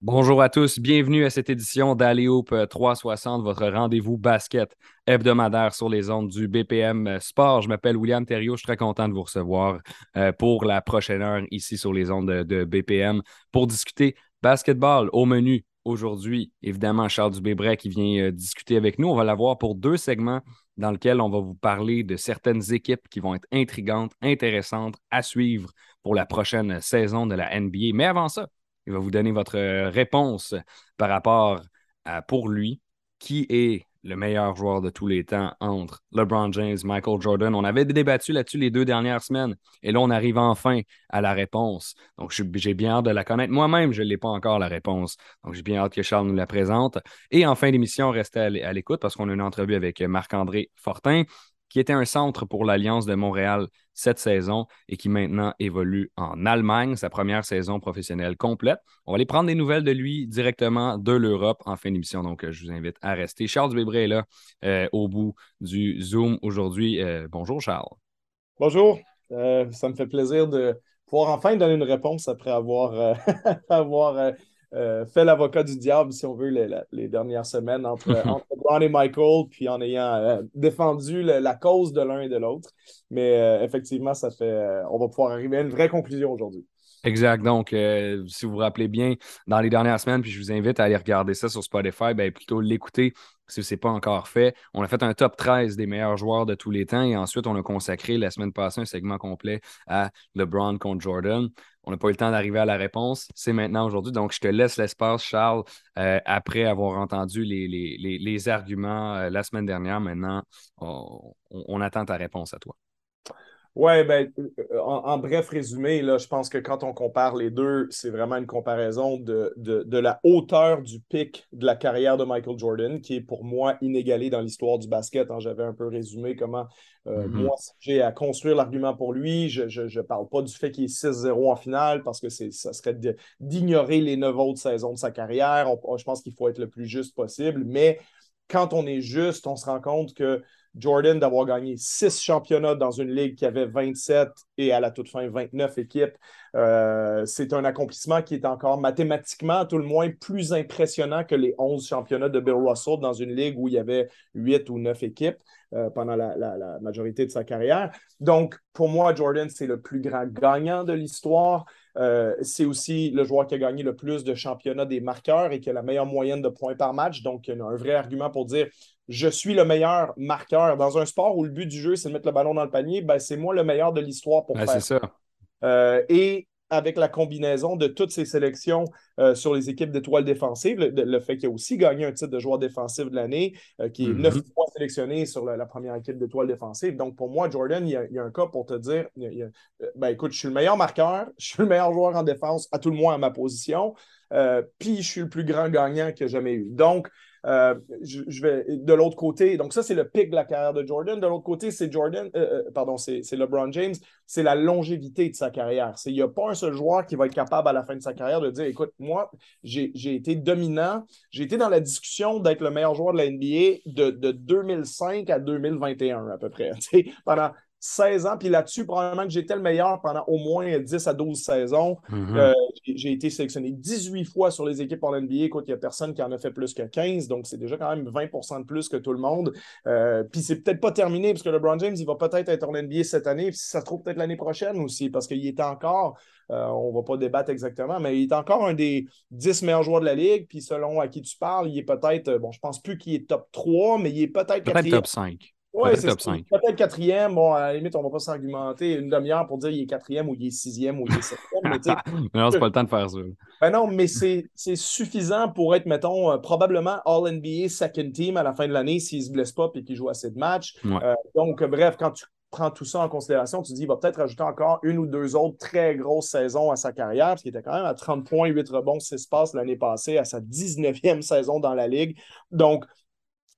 Bonjour à tous, bienvenue à cette édition d'Alléoop 360, votre rendez-vous basket hebdomadaire sur les ondes du BPM Sport. Je m'appelle William Thériault, je suis très content de vous recevoir euh, pour la prochaine heure ici sur les ondes de, BPM pour discuter basketball au menu. Aujourd'hui, évidemment, Charles Dubébret qui vient euh, discuter avec nous. On va l'avoir pour deux segments dans lesquels on va vous parler de certaines équipes qui vont être intrigantes, intéressantes à suivre pour la prochaine saison de la NBA. Mais avant ça, il va vous donner votre euh, réponse par rapport à, pour lui, qui est le meilleur joueur de tous les temps entre LeBron James, Michael Jordan. On avait débattu là-dessus les deux dernières semaines et là, on arrive enfin à la réponse. Donc, j'ai bien hâte de la connaître. Moi-même, je ne l'ai pas encore, la réponse. Donc, j'ai bien hâte que Charles nous la présente. Et en fin d'émission, restez à l'écoute parce qu'on a une entrevue avec Marc-André Fortin qui était un centre pour l'Alliance de Montréal cette saison et qui maintenant évolue en Allemagne, sa première saison professionnelle complète. On va aller prendre des nouvelles de lui directement de l'Europe en fin d'émission, donc euh, je vous invite à rester. Charles Bébré est là euh, au bout du Zoom aujourd'hui. Euh, bonjour Charles. Bonjour, ça me fait plaisir de pouvoir enfin donner une réponse après avoir, avoir euh, fait l'avocat du diable, si on veut, les, dernières semaines entre, entre et Michael, puis en ayant euh, défendu la cause de l'un et de l'autre. Mais euh, effectivement, ça fait, on va pouvoir arriver à une vraie conclusion aujourd'hui. Exact. Donc, si vous vous rappelez bien, dans les dernières semaines, puis je vous invite à aller regarder ça sur Spotify, ben, plutôt l'écouter si ce n'est pas encore fait. On a fait un top 13 des meilleurs joueurs de tous les temps et ensuite, on a consacré la semaine passée un segment complet à LeBron contre Jordan. On n'a pas eu le temps d'arriver à la réponse. C'est maintenant aujourd'hui. Donc, je te laisse l'espace, Charles, euh, après avoir entendu les, arguments euh, la semaine dernière. Maintenant, on attend ta réponse à toi. Oui, ben, euh, en, bref résumé, là, je pense que quand on compare les deux, c'est vraiment une comparaison de, de, la hauteur du pic de la carrière de Michael Jordan, qui est pour moi inégalée dans l'histoire du basket. Hein. J'avais un peu résumé comment euh, mm-hmm. moi j'ai à construire l'argument pour lui. Je ne parle pas du fait qu'il est 6-0 en finale parce que ça serait d'ignorer les neuf autres saisons de sa carrière. je pense qu'il faut être le plus juste possible, mais quand on est juste, on se rend compte que Jordan d'avoir gagné six championnats dans une ligue qui avait 27 et à la toute fin 29 équipes, euh, c'est un accomplissement qui est encore mathématiquement, à tout le moins, plus impressionnant que les 11 championnats de Bill Russell dans une ligue où il y avait 8 ou 9 équipes euh, pendant la, majorité de sa carrière. Donc, pour moi, Jordan, c'est le plus grand gagnant de l'histoire. Euh, c'est aussi le joueur qui a gagné le plus de championnats des marqueurs et qui a la meilleure moyenne de points par match. Donc, il y a un vrai argument pour dire je suis le meilleur marqueur. Dans un sport où le but du jeu, c'est de mettre le ballon dans le panier, ben, c'est moi le meilleur de l'histoire pour faire. C'est ça. Euh, et avec la combinaison de toutes ces sélections euh, sur les équipes d'étoiles défensives, le, fait qu'il a aussi gagné un titre de joueur défensif de l'année, euh, qui est neuf mm-hmm. fois sélectionné sur la, première équipe d'étoiles défensives. Donc, pour moi, Jordan, il y, a, un cas pour te dire ben, écoute, je suis le meilleur marqueur, je suis le meilleur joueur en défense, à tout le moins à ma position, puis je suis le plus grand gagnant que j'ai jamais eu. Donc, euh, de l'autre côté. Donc, ça, c'est le pic de la carrière de Jordan. De l'autre côté, c'est Jordan, euh, euh, pardon, c'est LeBron James. C'est la longévité de sa carrière. Il n'y a pas un seul joueur qui va être capable à la fin de sa carrière de dire écoute, moi, j'ai été dominant. J'ai été dans la discussion d'être le meilleur joueur de la NBA de, de 2005 à 2021 à peu près. 16 ans. Puis là-dessus, probablement que j'étais le meilleur pendant au moins 10 à 12 saisons. Mm-hmm. Euh, j'ai été sélectionné 18 fois sur les équipes en NBA. Écoute, il n'y a personne qui en a fait plus que 15. Donc, c'est déjà quand même 20 de plus que tout le monde. Euh, puis c'est peut-être pas terminé parce que LeBron James, il va peut-être être en NBA cette année. Puis si ça se trouve peut-être l'année prochaine aussi parce qu'il est encore, euh, on ne va pas débattre exactement, mais il est encore un des 10 meilleurs joueurs de la ligue. Puis selon à qui tu parles, il est peut-être, bon, je pense plus qu'il est top 3, mais il est peut-être peut-être top 5. Oui, c'est peut-être quatrième. Bon, à la limite, on ne va pas s'argumenter une demi-heure pour dire il est quatrième ou il est sixième ou il est septième. mais non, c'est pas le temps de faire ça. Ben non, mais c'est suffisant pour être, mettons, euh, probablement All-NBA second team à la fin de l'année s'il ne se blesse pas et qu'il joue assez de matchs. Euh, donc, bref, quand tu prends tout ça en considération, tu dis il va peut-être rajouter encore une ou deux autres très grosses saisons à sa carrière, parce qu'il était quand même à 30 points, 8 rebonds, 6 passes l'année passée, à sa 19e saison dans la Ligue. Donc,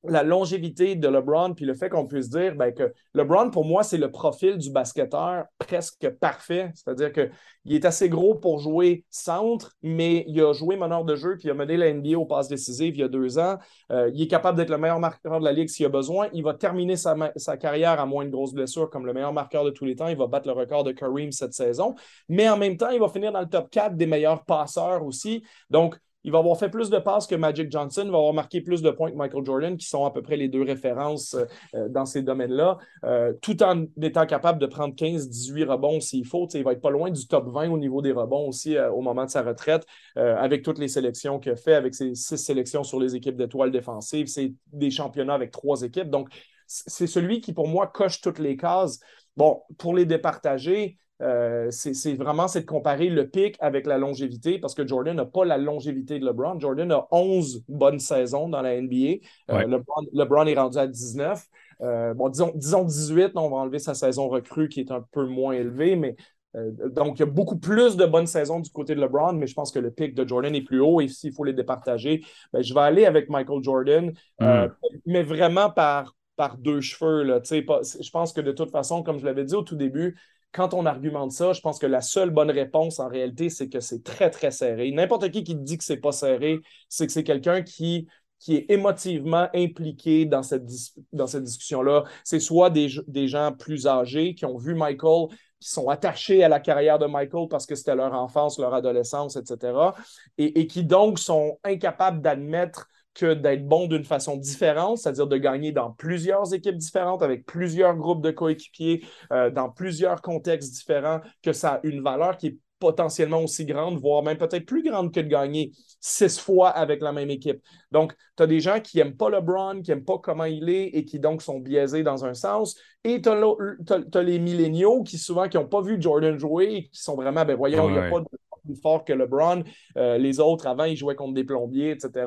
la longévité de LeBron, puis le fait qu'on puisse dire ben, que LeBron, pour moi, c'est le profil du basketteur presque parfait. C'est-à-dire qu'il est assez gros pour jouer centre, mais il a joué meneur de jeu, puis il a mené la NBA aux passes décisives il y a deux ans. Euh, il est capable d'être le meilleur marqueur de la Ligue s'il a besoin. Il va terminer sa, sa, carrière à moins de grosses blessures comme le meilleur marqueur de tous les temps. Il va battre le record de Kareem cette saison. Mais en même temps, il va finir dans le top 4 des meilleurs passeurs aussi. Donc, il va avoir fait plus de passes que Magic Johnson, il va avoir marqué plus de points que Michael Jordan, qui sont à peu près les deux références euh, dans ces domaines-là, euh, tout en étant capable de prendre 15-18 rebonds s'il faut. Il va être pas loin du top 20 au niveau des rebonds aussi euh, au moment de sa retraite, avec toutes les sélections qu'il fait, avec ses six sélections sur les équipes d'étoiles défensives. C'est des championnats avec trois équipes. Donc, c'est celui qui, pour moi, coche toutes les cases. Bon, pour les départager, euh, c'est vraiment de comparer le pic avec la longévité parce que Jordan n'a pas la longévité de LeBron. Jordan a 11 bonnes saisons dans la NBA. Euh, LeBron, est rendu à 19. Euh, bon, disons, disons 18, on va enlever sa saison recrue qui est un peu moins élevée, mais donc, il y a beaucoup plus de bonnes saisons du côté de LeBron, mais je pense que le pic de Jordan est plus haut et s'il faut les départager, ben, je vais aller avec Michael Jordan, mm. mais vraiment par, par deux cheveux. Là, je pense que de toute façon, comme je l'avais dit au tout début, quand on argumente ça, je pense que la seule bonne réponse en réalité, c'est que c'est très, très serré. N'importe qui qui dit que c'est pas serré, c'est que c'est quelqu'un qui, est émotivement impliqué dans cette, discussion-là. C'est soit des, gens plus âgés qui ont vu Michael qui sont attachés à la carrière de Michael parce que c'était leur enfance, leur adolescence, etc. Et, et qui donc sont incapables d'admettre que d'être bon d'une façon différente, c'est-à-dire de gagner dans plusieurs équipes différentes, avec plusieurs groupes de coéquipiers, euh, dans plusieurs contextes différents, que ça a une valeur qui est potentiellement aussi grande, voire même peut-être plus grande que de gagner six fois avec la même équipe. Donc, tu as des gens qui n'aiment pas LeBron, qui n'aiment pas comment il est et qui donc sont biaisés dans un sens. Et tu as, les milléniaux qui souvent qui n'ont pas vu Jordan jouer et qui sont vraiment, ben voyons, il n'y a pas de plus fort que LeBron. Euh, les autres, avant, ils jouaient contre des plombiers, etc.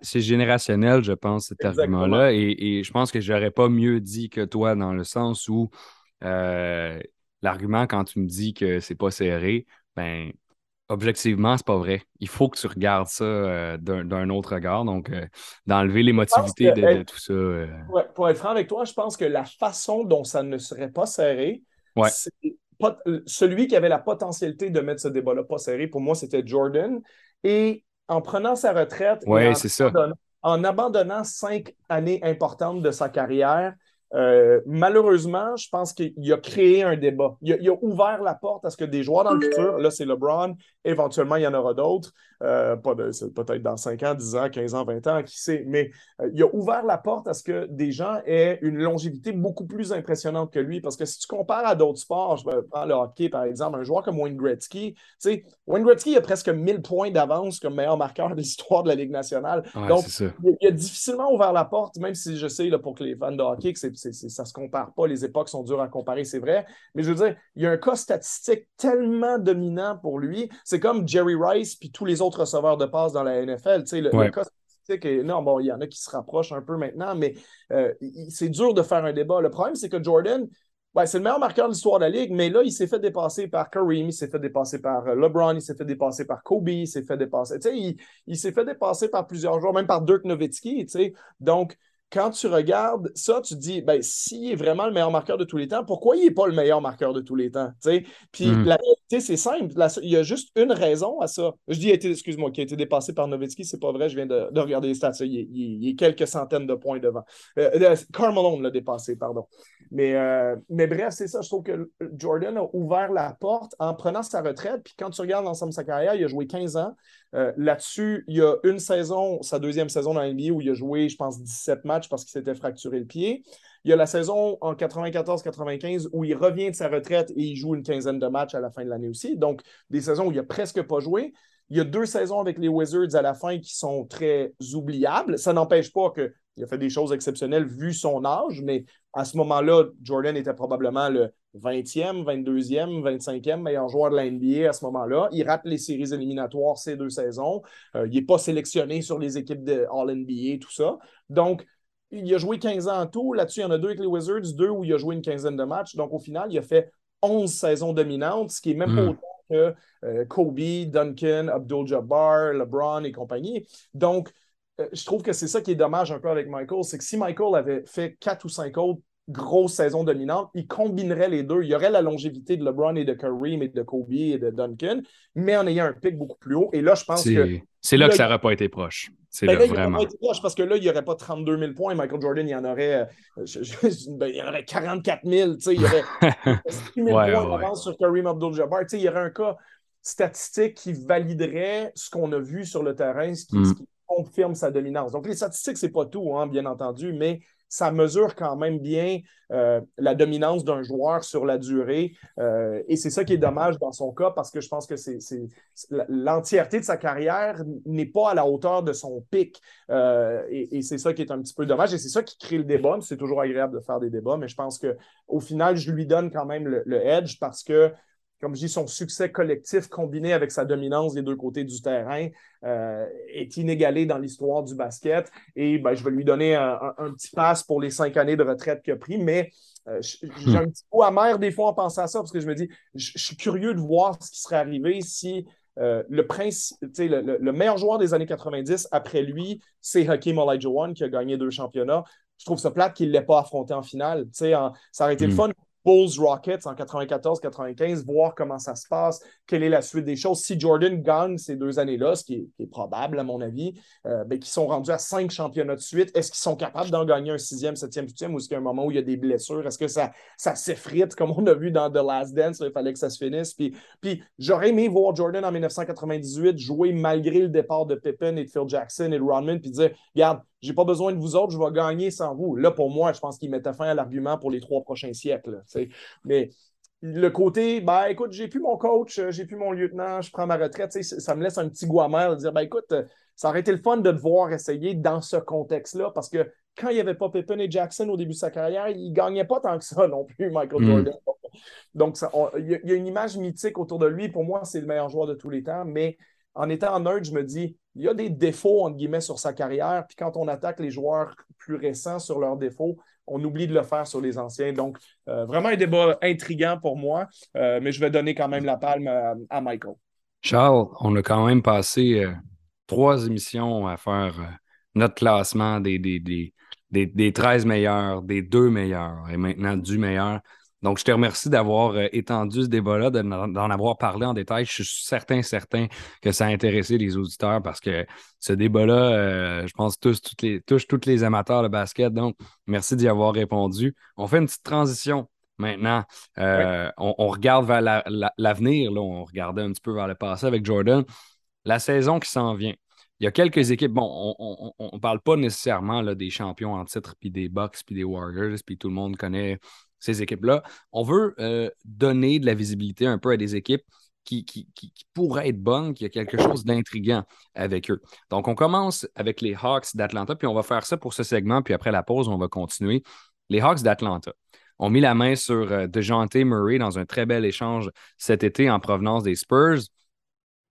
C'est générationnel, je pense, cet argument-là. Et, je pense que je n'aurais pas mieux dit que toi dans le sens où euh, l'argument, quand tu me dis que c'est pas serré, ben objectivement, c'est pas vrai. Il faut que tu regardes ça euh, d'un autre regard. Donc, d'enlever l'émotivité de, tout ça. pour être franc avec toi, je pense que la façon dont ça ne serait pas serré, c'est celui qui avait la potentialité de mettre ce débat-là pas serré, pour moi, c'était Jordan. Et en prenant sa retraite, en abandonnant cinq années importantes de sa carrière, euh, malheureusement, je pense qu'il a créé un débat. Il a, ouvert la porte à ce que des joueurs dans le futur, là c'est LeBron, éventuellement il y en aura d'autres, euh, peut-être dans 5 ans, 10 ans, 15 ans, 20 ans, qui sait, mais euh, il a ouvert la porte à ce que des gens aient une longévité beaucoup plus impressionnante que lui. Parce que si tu compares à d'autres sports, je prends le hockey par exemple, un joueur comme Wayne Gretzky, tu sais, Wayne Gretzky a presque 1000 points d'avance comme meilleur marqueur de l'histoire de la Ligue nationale. Donc, il, a difficilement ouvert la porte, même si je sais là, pour que les fans de hockey que ça ne se compare pas, les époques sont dures à comparer, c'est vrai. Mais je veux dire, il y a un cas statistique tellement dominant pour lui. C'est comme Jerry Rice puis tous les autres receveurs de passe dans la NFL. Le, le, cas statistique, non, bon, il y en a qui se rapprochent un peu maintenant, mais euh, c'est dur de faire un débat. Le problème, c'est que Jordan, c'est le meilleur marqueur de l'histoire de la Ligue, mais là, il s'est fait dépasser par Kareem, il s'est fait dépasser par euh, LeBron, il s'est fait dépasser par Kobe, il s'est fait dépasser. Il, il s'est fait dépasser par plusieurs joueurs, même par Dirk Nowitzki. Donc, quand tu regardes ça, tu te dis, ben, s'il est vraiment le meilleur marqueur de tous les temps, pourquoi il n'est pas le meilleur marqueur de tous les temps? Puis hmm. la réalité, c'est simple. il y a juste une raison à ça. Je dis, excuse-moi, qui a été dépassé par Nowitzki, c'est pas vrai, je viens de, regarder les stats. Il, est quelques centaines de points devant. Euh, euh Carmelo l'a dépassé, pardon. Mais, euh, mais bref, c'est ça. Je trouve que Jordan a ouvert la porte en prenant sa retraite. Puis quand tu regardes l'ensemble de sa carrière, il a joué 15 ans. Euh, là-dessus, il y a une saison, sa deuxième saison dans NBA, où il a joué, je pense, 17 matchs parce qu'il s'était fracturé le pied. Il y a la saison en 94-95 où il revient de sa retraite et il joue une quinzaine de matchs à la fin de l'année aussi. Donc, des saisons où il n'a presque pas joué. Il y a deux saisons avec les Wizards à la fin qui sont très oubliables. Ça n'empêche pas qu'il a fait des choses exceptionnelles vu son âge, mais à ce moment-là, Jordan était probablement le 20e, 22e, 25e meilleur joueur de la NBA à ce moment-là. Il rate les séries éliminatoires ces deux saisons. Euh, il n'est pas sélectionné sur les équipes de All-NBA, tout ça. Donc, il a joué 15 ans en tout. Là-dessus, il y en a deux avec les Wizards, deux où il a joué une quinzaine de matchs. Donc, au final, il a fait 11 saisons dominantes, ce qui est même pas hmm. autant que euh, Kobe, Duncan, Abdul-Jabbar, LeBron et compagnie. Donc, je trouve que c'est ça qui est dommage un peu avec Michael, c'est que si Michael avait fait quatre ou cinq autres grosses saisons dominantes, il combinerait les deux. Il y aurait la longévité de LeBron et de Kareem et de Kobe et de Duncan, mais en ayant un pic beaucoup plus haut. Et là, je pense que. C'est là, que ça n'aurait pas été proche. C'est ben là, vraiment. pas été proche parce que là, il n'y aurait pas 32 000 points. Michael Jordan, il y en aurait, euh, ben, il y en aurait 44 000. Il y aurait 6 000 points d'avance sur Kareem Abdul-Jabbar. Il y aurait un cas statistiques qui valideraient ce qu'on a vu sur le terrain, ce qui, mm. Confirme sa dominance. Donc, les statistiques, c'est pas tout, hein, bien entendu, mais ça mesure quand même bien euh, la dominance d'un joueur sur la durée. Euh, et c'est ça qui est dommage dans son cas parce que je pense que l'entièreté de sa carrière n'est pas à la hauteur de son pic. Euh, et, c'est ça qui est un petit peu dommage. Et c'est ça qui crée le débat. C'est toujours agréable de faire des débats, mais je pense qu'au final, je lui donne quand même le edge parce que comme je dis, son succès collectif combiné avec sa dominance des deux côtés du terrain euh, est inégalé dans l'histoire du basket. Et ben, je vais lui donner un, petit pass pour les cinq années de retraite qu'il a pris, mais euh, j'ai un petit coup amer des fois en pensant à ça parce que je me dis, je, suis curieux de voir ce qui serait arrivé si euh, le, prince, le, le, meilleur joueur des années 90 après lui, c'est Hakeem Olajuwon qui a gagné deux championnats. Je trouve ça plate qu'il ne l'ait pas affronté en finale. ça aurait été le hmm. fun Bulls Rockets en 94-95, voir comment ça se passe, quelle est la suite des choses. Si Jordan gagne ces deux années-là, ce qui est, probable à mon avis, euh, ben, qu'ils sont rendus à cinq championnats de suite, est-ce qu'ils sont capables d'en gagner un sixième, septième, huitième ou est-ce qu'il y a un moment où il y a des blessures? Est-ce que ça, ça s'effrite comme on a vu dans The Last Dance? il fallait que ça se finisse? Puis, puis j'aurais aimé voir Jordan en 1998 jouer malgré le départ de Pippen et de Phil Jackson et de Rodman, puis dire, regarde, j'ai pas besoin de vous autres, je vais gagner sans vous. Là, pour moi, je pense qu'il mettait fin à l'argument pour les trois prochains siècles. Mais le côté, ben écoute, j'ai plus mon coach, j'ai plus mon lieutenant, je prends ma retraite, ça me laisse un petit goût amer de dire, ben écoute, ça aurait été le fun de te voir essayer dans ce contexte-là, parce que quand il n'y avait pas Pippen et Jackson au début de sa carrière, il ne gagnait pas tant que ça non plus, Michael hmm. Jordan. Donc, il y, a une image mythique autour de lui. Pour moi, c'est le meilleur joueur de tous les temps, mais en étant en nerd, je me dis, il y a des défauts, entre guillemets, sur sa carrière. Puis quand on attaque les joueurs plus récents sur leurs défauts, on oublie de le faire sur les anciens. Donc, euh, vraiment un débat intriguant pour moi, euh, mais je vais donner quand même la palme à, Michael. Charles, on a quand même passé euh, trois émissions à faire notre classement des, des, des, des, 13 meilleurs, des deux meilleurs et maintenant du meilleur. Donc, je te remercie d'avoir euh, étendu ce débat-là, d'en avoir parlé en détail. Je suis certain, certain que ça a intéressé les auditeurs parce que ce débat-là, euh, je pense, touche, toutes les, touche tous les amateurs de basket. Donc, merci d'y avoir répondu. On fait une petite transition maintenant. Euh, on, regarde vers l'avenir. on regardait un petit peu vers le passé avec Jordan. La saison qui s'en vient. Il y a quelques équipes. Bon, on ne parle pas nécessairement là, des champions en titre, puis des Bucks, puis des Warriors, puis tout le monde connaît ces équipes-là. On veut euh, donner de la visibilité un peu à des équipes qui, pourraient être bonnes, qui a quelque chose d'intriguant avec eux. Donc, on commence avec les Hawks d'Atlanta, puis on va faire ça pour ce segment, puis après la pause, on va continuer. Les Hawks d'Atlanta ont mis la main sur euh, DeJounte Murray dans un très bel échange cet été en provenance des Spurs.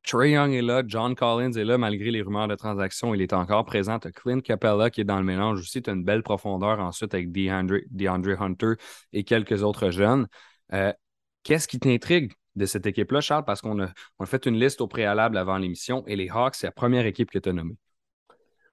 Trey Young est là, John Collins est là, malgré les rumeurs de transaction, il est encore présent. Tu Clint Capella qui est dans le mélange aussi. Tu as une belle profondeur ensuite avec DeAndre, Hunter et quelques autres jeunes. Euh, qu'est-ce qui t'intrigue de cette équipe-là, Charles? Parce qu'on a, a, fait une liste au préalable avant l'émission et les Hawks, c'est la première équipe que tu as nommée.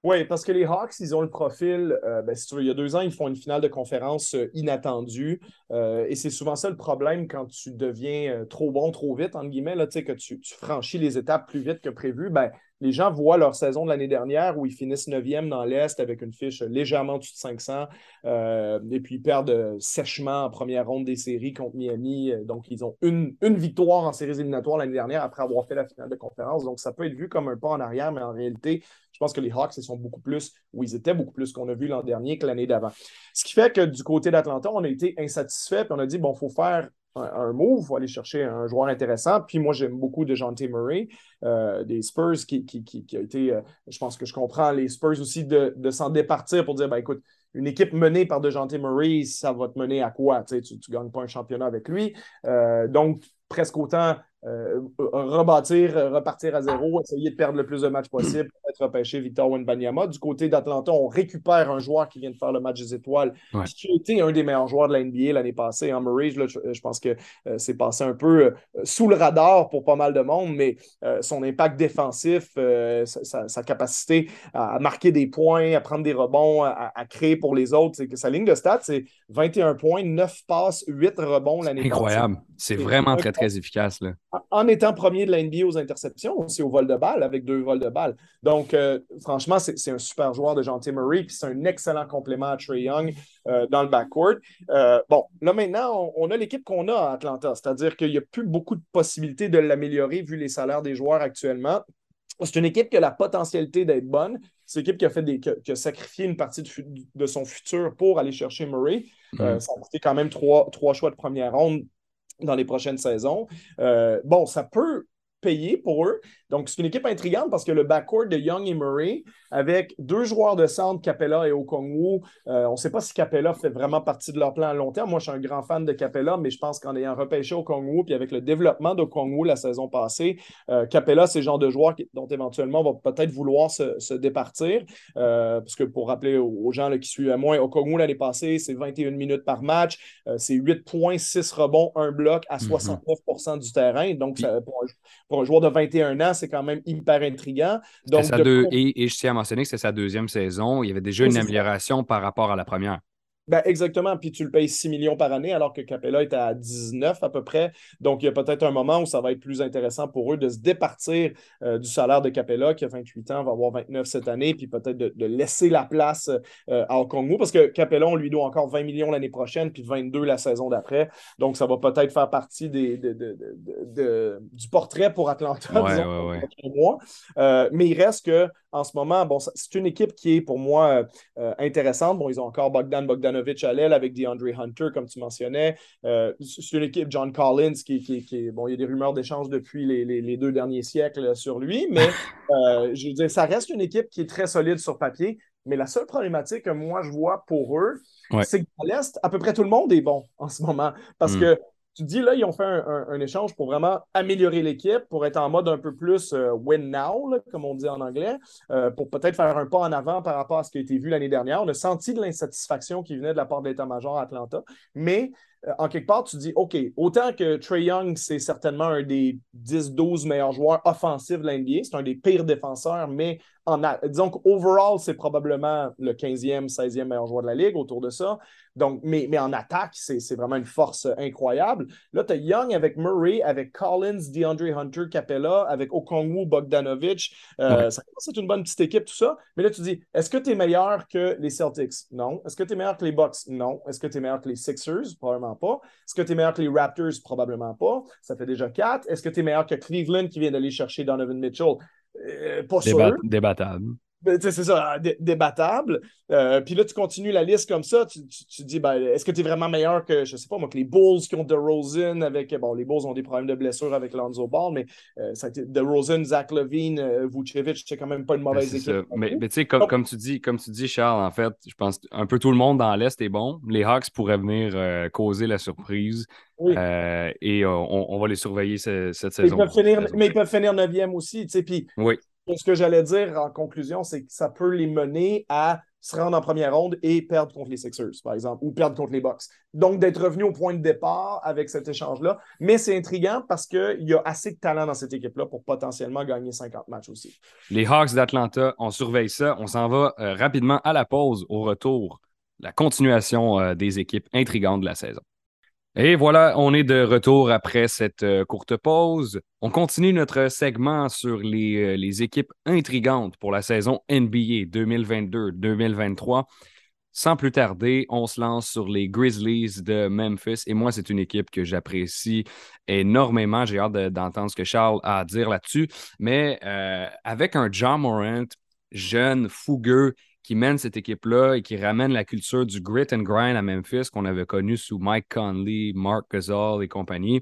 Oui, parce que les Hawks, ils ont le profil, euh, ben, si tu veux, il y a deux ans, ils font une finale de conférence euh, inattendue. Euh, et c'est souvent ça le problème quand tu deviens trop bon trop vite, entre guillemets, là, que tu, franchis les étapes plus vite que prévu. Ben, les gens voient leur saison de l'année dernière où ils finissent 9e dans l'Est avec une fiche légèrement au-dessus de 500 euh, et puis ils perdent sèchement en première ronde des séries contre Miami. Donc, ils ont une, une victoire en séries éliminatoires l'année dernière après avoir fait la finale de conférence. Donc, ça peut être vu comme un pas en arrière, mais en réalité, je pense que les Hawks, ils sont beaucoup plus, ou ils étaient beaucoup plus qu'on a vu l'an dernier que l'année d'avant. Ce qui fait que du côté d'Atlanta, on a été insatisfait, puis on a dit, bon, il faut faire un, move, il faut aller chercher un joueur intéressant. Puis moi, j'aime beaucoup de. Murray, euh, des Spurs, qui, qui, a été, euh, je pense que je comprends les Spurs aussi de, s'en départir pour dire, ben écoute, une équipe menée par T. Murray, ça va te mener à quoi? Tu ne gagnes pas un championnat avec lui. Euh, donc, presque autant euh, rebâtir, euh, repartir à zéro, essayer de perdre le plus de matchs possible, être repêcher Victor Wenbanyama. Du côté d'Atlanta, on récupère un joueur qui vient de faire le match des étoiles, qui a été un des meilleurs joueurs de la NBA l'année passée. En hein, Murray, je, pense que euh, c'est passé un peu sous le radar pour pas mal de monde, mais son impact défensif, sa, capacité à, marquer des points, à prendre des rebonds, à, créer pour les autres, c'est que sa ligne de stats, c'est 21 points, 9 passes, 8 rebonds l'année passée. Incroyable. C'est vraiment très, très efficace. Là en étant premier de la NBA aux interceptions, aussi au vol de balle, avec deux vols de balle. Donc, euh, franchement, c'est un super joueur de Jean Murray, puis c'est un excellent complément à Trey Young euh, dans le backcourt. Euh, bon, là maintenant, on, a l'équipe qu'on a à Atlanta, c'est-à-dire qu'il n'y a plus beaucoup de possibilités de l'améliorer vu les salaires des joueurs actuellement. C'est une équipe qui a la potentialité d'être bonne. C'est une équipe qui a, fait des, qui a, sacrifié une partie de, son futur pour aller chercher Murray. Mm-hmm. ça a coûté quand même trois, trois choix de première ronde dans les prochaines saisons. Euh, bon, ça peut payer pour eux, donc, c'est une équipe intrigante parce que le backcourt de Young et Murray, avec deux joueurs de centre, Capella et Okongwu, euh, on ne sait pas si Capella fait vraiment partie de leur plan à long terme. Moi, je suis un grand fan de Capella, mais je pense qu'en ayant repêché Okongwu, puis avec le développement d'Okongwu la saison passée, euh, Capella, c'est le genre de joueur dont éventuellement on va peut-être vouloir se, départir. Euh, parce que pour rappeler aux, gens qui suivent à moi, Okongwu l'année passée, c'est 21 minutes par match, c'est 8 points, 6 rebonds, 1 bloc à 69 mhm. du terrain. Donc, pour un joueur de 21 ans, c'est quand même hyper intriguant. Donc, et, je tiens à mentionner que c'est sa deuxième saison. Il y avait déjà une amélioration par rapport à la première. Ben, exactement. Puis tu le payes 6 millions par année alors que Capella est à 19 à peu près. Donc, il y a peut-être un moment où ça va être plus intéressant pour eux de se départir euh, du salaire de Capella, qui a 28 ans, va avoir 29 cette année, puis peut-être de, laisser la place euh, à Okongwu, parce que Capella, on lui doit encore 20 millions l'année prochaine, puis 22 la saison d'après. Donc, ça va peut-être faire partie des, du portrait pour Atlanta, disons, ouais, euh, mais il reste que en ce moment, bon, c'est une équipe qui est pour moi intéressante. Bon, ils ont encore Bogdan Bogdan à l'aile avec DeAndre Hunter, comme tu mentionnais. Euh, c'est une équipe, John Collins, qui, qui, bon, il y a des rumeurs d'échange depuis les, deux derniers siècles sur lui, mais euh, je veux dire, ça reste une équipe qui est très solide sur papier. Mais la seule problématique que moi je vois pour eux, c'est qu'à l'Est, à peu près tout le monde est bon en ce moment. Parce hmm. que tu dis là, ils ont fait un, échange pour vraiment améliorer l'équipe, pour être en mode un peu plus euh, win now, comme on dit en anglais, euh, pour peut-être faire un pas en avant par rapport à ce qui a été vu l'année dernière. On a senti de l'insatisfaction qui venait de la part de l'état-major Atlanta, mais en quelque part, tu dis, OK, autant que Trey Young, c'est certainement un des 10-12 meilleurs joueurs offensifs de l'NBA, c'est un des pires défenseurs, mais en disons qu'overall, c'est probablement le 15e, 16e meilleur joueur de la ligue autour de ça. Donc, mais, mais en attaque, c'est vraiment une force incroyable. Là, tu as Young avec Murray, avec Collins, DeAndre Hunter, Capella, avec Okongwu, Bogdanovic. Euh, c'est une bonne petite équipe, tout ça. Mais là, tu dis, est-ce que tu es meilleur que les Celtics? Non. Est-ce que tu es meilleur que les Bucks? Non. Est-ce que tu es meilleur que les Sixers? Probablement pas. Est-ce que tu es meilleur que les Raptors? Probablement pas. Ça fait déjà quatre. Est-ce que tu es meilleur que Cleveland qui vient d'aller chercher Donovan Mitchell? Euh, pas sûr. Débattable. Ben, c'est ça, débattable. Euh, puis là, tu continues la liste comme ça. Tu, tu, dis, ben, est-ce que tu es vraiment meilleur que, je sais pas moi, que les Bulls qui ont DeRozan avec. Bon, les Bulls ont des problèmes de blessure avec Lonzo Ball, mais euh, ça a été DeRozan, Zach Levine, euh, Vucevic, c'est quand même pas une ben, mauvaise équipe. Mais, tu sais, comme, comme, tu dis, comme tu dis, Charles, en fait, je pense un peu tout le monde dans l'Est est bon. Les Hawks pourraient venir causer la surprise. et on, va les surveiller cette, saison. mais ils peuvent finir 9e aussi. Puis oui ce que j'allais dire en conclusion, c'est que ça peut les mener à se rendre en première ronde et perdre contre les Sixers, par exemple, ou perdre contre les Bucks. Donc, d'être revenu au point de départ avec cet échange-là. Mais c'est intriguant parce qu'il y a assez de talent dans cette équipe-là pour potentiellement gagner 50 matchs aussi. Les Hawks d'Atlanta, on surveille ça. On s'en va euh, rapidement à la pause au retour. La continuation euh, des équipes intrigantes de la saison. Et voilà, on est de retour après cette euh, courte pause. On continue notre segment sur les, euh, équipes intrigantes pour la saison NBA 2022-2023. Sans plus tarder, on se lance sur les Grizzlies de Memphis. Et moi, c'est une équipe que j'apprécie énormément. J'ai hâte d'entendre ce que Charles a à dire là-dessus. Mais euh, avec un John Morant, jeune, fougueux, qui mène cette équipe-là et qui ramène la culture du grit and grind à Memphis qu'on avait connu sous Mike Conley, Mark Gasol et compagnie,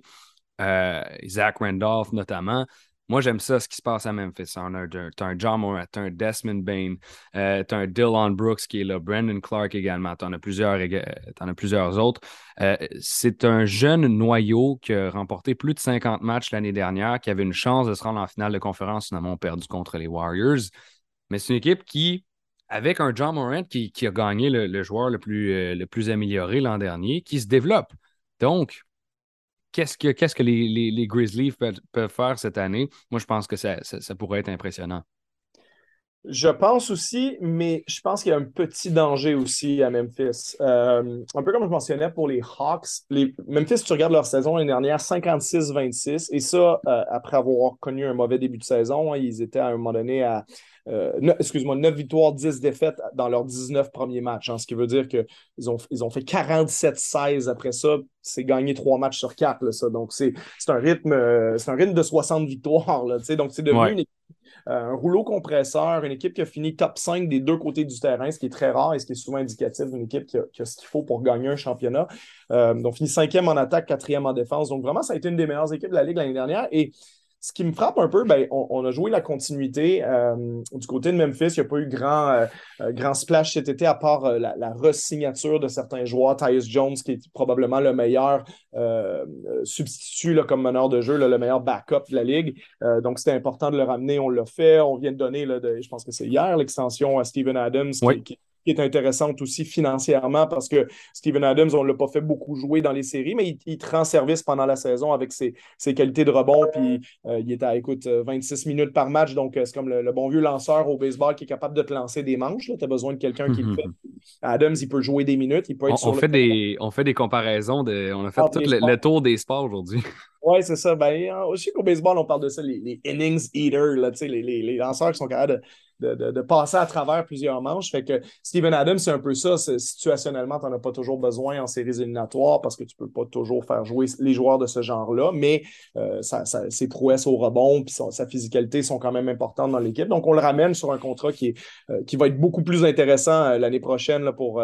euh, Zach Randolph notamment. Moi, j'aime ça, ce qui se passe à Memphis. Tu as un John Morant, tu as un Desmond Bain, euh, tu as un Dylan Brooks qui est là, Brandon Clark également, tu en, as plusieurs, en as plusieurs autres. Euh, c'est un jeune noyau qui a remporté plus de 50 matchs l'année dernière, qui avait une chance de se rendre en finale de conférence, finalement perdu contre les Warriors. Mais c'est une équipe qui, avec un John Morant qui, a gagné le, joueur le plus, euh, le plus amélioré l'an dernier, qui se développe. Donc, qu'est-ce que, qu'est-ce que les, Grizzlies peuvent, faire cette année? Moi, je pense que ça, pourrait être impressionnant. Je pense aussi, mais je pense qu'il y a un petit danger aussi à Memphis. Euh, un peu comme je mentionnais pour les Hawks, les... Memphis, tu regardes leur saison l'année dernière, 56-26, et ça, euh, après avoir connu un mauvais début de saison, hein, ils étaient à un moment donné à, euh, excuse-moi, 9 victoires, 10 défaites dans leurs 19 premiers matchs, hein, ce qui veut dire qu'ils ont, ils ont fait 47-16 après ça, c'est gagné 3 matchs sur 4, ça. donc c'est un rythme c'est un rythme de 60 victoires, là, donc c'est devenu une euh, un rouleau compresseur, une équipe qui a fini top 5 des deux côtés du terrain, ce qui est très rare et ce qui est souvent indicatif d'une équipe qui a, ce qu'il faut pour gagner un championnat. Euh, donc, fini cinquième en attaque, quatrième en défense. Donc, vraiment, ça a été une des meilleures équipes de la Ligue l'année dernière. Et ce qui me frappe un peu, ben, on, a joué la continuité. Euh, du côté de Memphis, il n'y a pas eu grand, euh, euh, grand splash cet été, à part la, la re-signature de certains joueurs. Tyus Jones, qui est probablement le meilleur substitut comme meneur de jeu, le meilleur backup de la Ligue. donc, c'était important de le ramener. On l'a fait. On vient de donner, je pense que c'est hier, l'extension à Steven Adams, qui, qui est intéressante aussi financièrement parce que Steven Adams, on ne l'a pas fait beaucoup jouer dans les séries, mais il, te rend service pendant la saison avec ses, qualités de rebond. Puis euh, il est à, écoute, 26 minutes par match. Donc, euh, c'est comme le, bon vieux lanceur au baseball qui est capable de te lancer des manches. Tu as besoin de quelqu'un qui le fait. Adams, il peut jouer des minutes. Il peut être on, fait des, on fait des comparaisons. De, on a fait ah, tout le, tour des sports aujourd'hui. Oui, c'est ça. Ben, aussi qu'au baseball, on parle de ça, les, innings eaters, là, les, les, les lanceurs qui sont capables de de, passer à travers plusieurs manches. Fait que Steven Adams, c'est un peu ça. Situationnellement, tu n'en as pas toujours besoin en séries éliminatoires parce que tu ne peux pas toujours faire jouer les joueurs de ce genre-là, mais euh, ses prouesses au rebond et sa physicalité sont quand même importantes dans l'équipe. Donc, on le ramène sur un contrat qui, est, euh, qui va être beaucoup plus intéressant euh, l'année prochaine là, pour,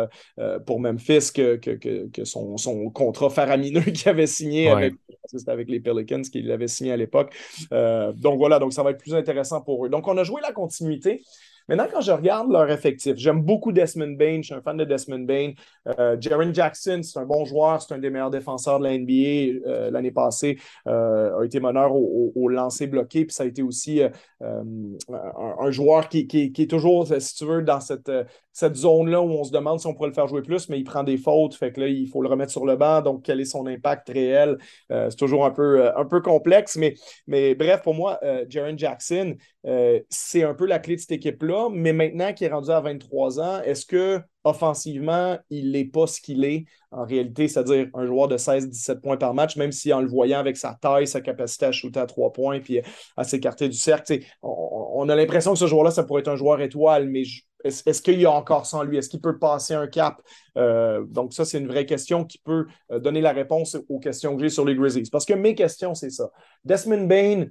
pour Memphis que, que, son, contrat faramineux qu'il avait signé avec, avec les Pelicans qu'il avait signé à l'époque. donc voilà, donc ça va être plus intéressant pour eux. Donc, on a joué la continuité. Maintenant, quand je regarde leur effectif, j'aime beaucoup Desmond Bain, je suis un fan de Desmond Bain. Euh, Jaron Jackson, c'est un bon joueur, c'est un des meilleurs défenseurs de la NBA euh, l'année passée, euh, a été meneur au, au, lancer bloqué, puis ça a été aussi un, joueur qui, est toujours, si tu veux, dans cette, cette zone-là où on se demande si on pourrait le faire jouer plus, mais il prend des fautes, fait que là, il faut le remettre sur le banc, donc quel est son impact réel? c'est toujours un peu, un peu complexe, mais, mais bref, pour moi, Jaron Jackson, c'est un peu la clé de cette équipe-là mais maintenant qu'il est rendu à 23 ans, est-ce que offensivement, il n'est pas ce qu'il est en réalité, c'est-à-dire un joueur de 16-17 points par match, même si en le voyant avec sa taille, sa capacité à shooter à trois points puis à s'écarter du cercle, on, a l'impression que ce joueur-là, ça pourrait être un joueur étoile, mais est-ce qu'il y a encore sans lui? Est-ce qu'il peut passer un cap? Euh, donc, ça, c'est une vraie question qui peut euh, donner la réponse aux questions que j'ai sur les Grizzlies. Parce que mes questions, c'est ça. Desmond Bain,